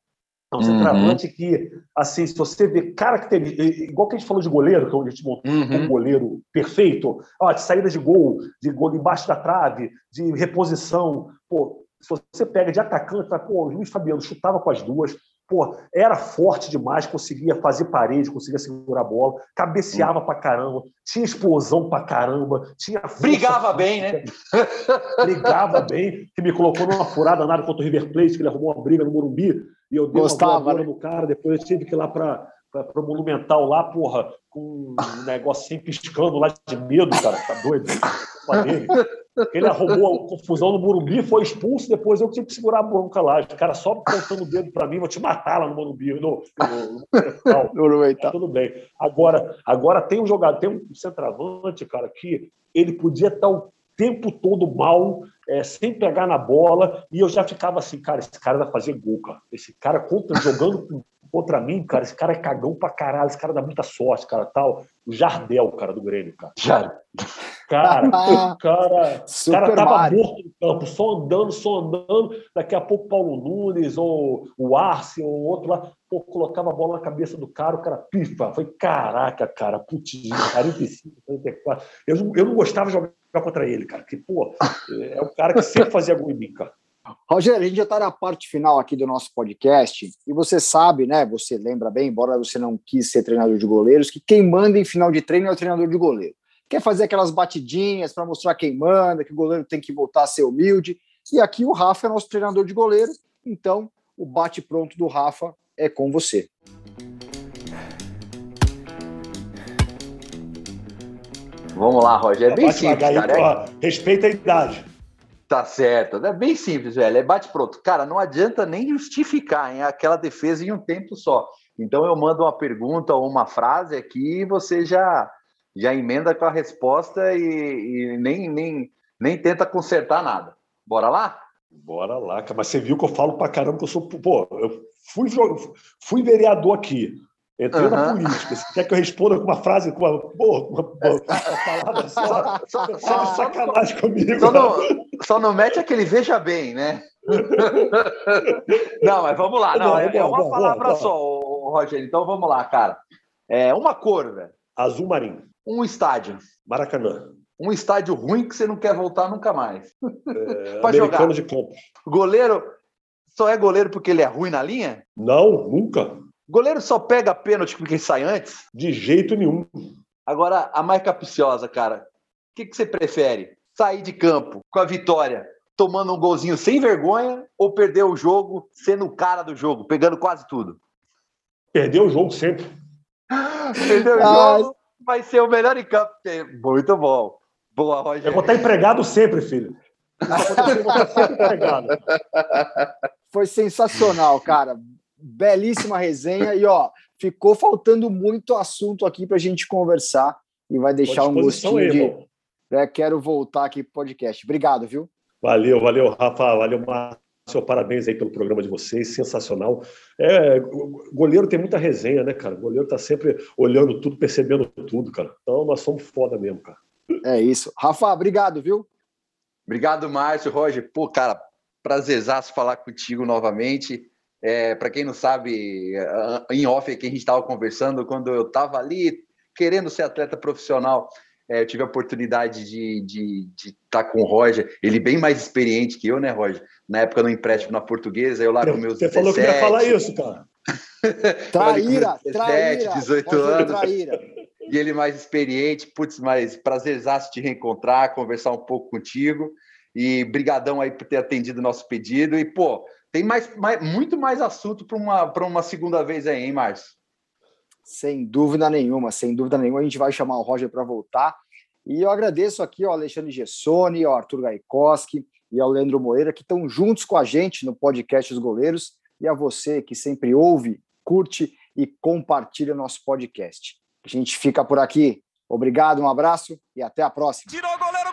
[SPEAKER 4] É um uhum. centroavante que, assim, se você vê características, igual que a gente falou de goleiro, que a gente montou uhum. um goleiro perfeito, ó, de saída de gol, de gol embaixo da trave, de reposição, pô, se você pega de atacante, tá, pô, o Luiz Fabiano chutava com as duas, pô, era forte demais, conseguia fazer parede, conseguia segurar a bola, cabeceava uhum. pra caramba, tinha explosão pra caramba, tinha
[SPEAKER 3] brigava bem, né?
[SPEAKER 4] brigava bem, que me colocou numa furada nada contra o River Plate, que ele arrumou uma briga no Morumbi, e eu dei Gostava, uma bola né? no cara, depois eu tive que ir lá para para o Monumental lá, porra, com um negócio assim piscando lá de medo, cara, tá doido? Ele arrumou confusão no Morumbi, foi expulso, depois eu tive que segurar a bronca lá. O cara só apontando o dedo para mim, vou te matar lá no Morumbi, no, no, no Monumental. Tudo bem. Agora, agora tem um jogador, tem um centroavante, cara, que ele podia estar o tempo todo mal, é, sem pegar na bola, e eu já ficava assim, cara, esse cara vai fazer gol, cara. Esse cara contra, jogando contra mim, cara, esse cara é cagão pra caralho, esse cara dá muita sorte, cara, tal. O Jardel, cara, do Grêmio, cara.
[SPEAKER 3] Já.
[SPEAKER 4] Cara, o cara, o cara tava Mario. morto no campo, só andando, só andando. Daqui a pouco Paulo Nunes ou o Arce ou outro lá, pô, colocava a bola na cabeça do cara, o cara pifa. Foi caraca, cara, putz, 45, 44. Eu, eu não gostava de jogar contra ele, cara, que, pô, é o cara que sempre fazia gol em mim, cara.
[SPEAKER 2] Rogério, a gente já está na parte final aqui do nosso podcast e você sabe, né? Você lembra bem, embora você não quis ser treinador de goleiros, que quem manda em final de treino é o treinador de goleiro. Quer fazer aquelas batidinhas para mostrar quem manda, que o goleiro tem que voltar a ser humilde. E aqui o Rafa é nosso treinador de goleiro, então o bate-pronto do Rafa é com você.
[SPEAKER 3] Vamos lá, Rogério. É bem simples, cara.
[SPEAKER 4] Respeita a idade.
[SPEAKER 3] Tá certo. É bem simples, velho. É bate pronto. Cara, não adianta nem justificar hein, aquela defesa em um tempo só. Então eu mando uma pergunta ou uma frase aqui e você já já emenda com a resposta e, e nem, nem, nem tenta consertar nada. Bora lá?
[SPEAKER 4] Bora lá, mas você viu que eu falo pra caramba que eu sou. Pô, eu fui, fui vereador aqui. Entrei uhum. na política. Você quer que eu responda com uma frase, com uma, pô, uma, uma, palavra só? só, só, só sacanagem comigo.
[SPEAKER 3] Só não, só não mete aquele veja bem, né? não, mas vamos lá. Não, é, é uma palavra só, Roger. Então vamos lá, cara. É uma cor, velho.
[SPEAKER 4] Azul marinho.
[SPEAKER 3] Um estádio.
[SPEAKER 4] Maracanã.
[SPEAKER 3] Um estádio ruim que você não quer voltar nunca mais.
[SPEAKER 4] É, Pode jogar. de campo.
[SPEAKER 3] Goleiro só é goleiro porque ele é ruim na linha?
[SPEAKER 4] Não, nunca.
[SPEAKER 3] Goleiro só pega pênalti porque sai antes?
[SPEAKER 4] De jeito nenhum.
[SPEAKER 3] Agora, a mais capiciosa, cara. O que, que você prefere? Sair de campo com a vitória, tomando um golzinho sem vergonha ou perder o jogo sendo o cara do jogo, pegando quase tudo?
[SPEAKER 4] Perder o jogo sempre.
[SPEAKER 3] Perder o jogo vai ser o melhor em campo. Muito bom. Boa, Rogério.
[SPEAKER 4] Eu vou estar empregado sempre, filho.
[SPEAKER 2] Foi sensacional, cara belíssima resenha e ó, ficou faltando muito assunto aqui para a gente conversar e vai deixar um gostinho aí, de. Né, quero voltar aqui para o podcast. Obrigado, viu?
[SPEAKER 4] Valeu, valeu, Rafa, valeu, Márcio. Parabéns aí pelo programa de vocês, sensacional. É, goleiro tem muita resenha, né, cara? O goleiro tá sempre olhando tudo, percebendo tudo, cara. Então nós somos foda mesmo, cara.
[SPEAKER 2] É isso. Rafa, obrigado, viu?
[SPEAKER 3] Obrigado, Márcio, Roger. Pô, cara, prazerzaço falar contigo novamente. É, para quem não sabe, em off que a gente estava conversando, quando eu estava ali querendo ser atleta profissional, É, eu tive a oportunidade de estar de, de tá com o Roger, ele bem mais experiente que eu, né, Roger? Na época no empréstimo na portuguesa, eu lá com meus
[SPEAKER 4] Você 17, falou que ia falar isso, cara.
[SPEAKER 2] traíra, 17, traíra,
[SPEAKER 3] 18 anos. Traíra. E ele mais experiente, putz, mas prazerzaço te reencontrar, conversar um pouco contigo. E brigadão aí por ter atendido o nosso pedido. E, pô, tem mais, mais muito mais assunto para uma, uma segunda vez aí, hein, Márcio?
[SPEAKER 2] Sem dúvida nenhuma, sem dúvida nenhuma. A gente vai chamar o Roger para voltar. E eu agradeço aqui ao Alexandre Gessoni, ao Arthur Gaikoski e ao Leandro Moreira, que estão juntos com a gente no podcast Os Goleiros, e a você que sempre ouve, curte e compartilha o nosso podcast. A gente fica por aqui. Obrigado, um abraço e até a próxima. Tirou goleiro!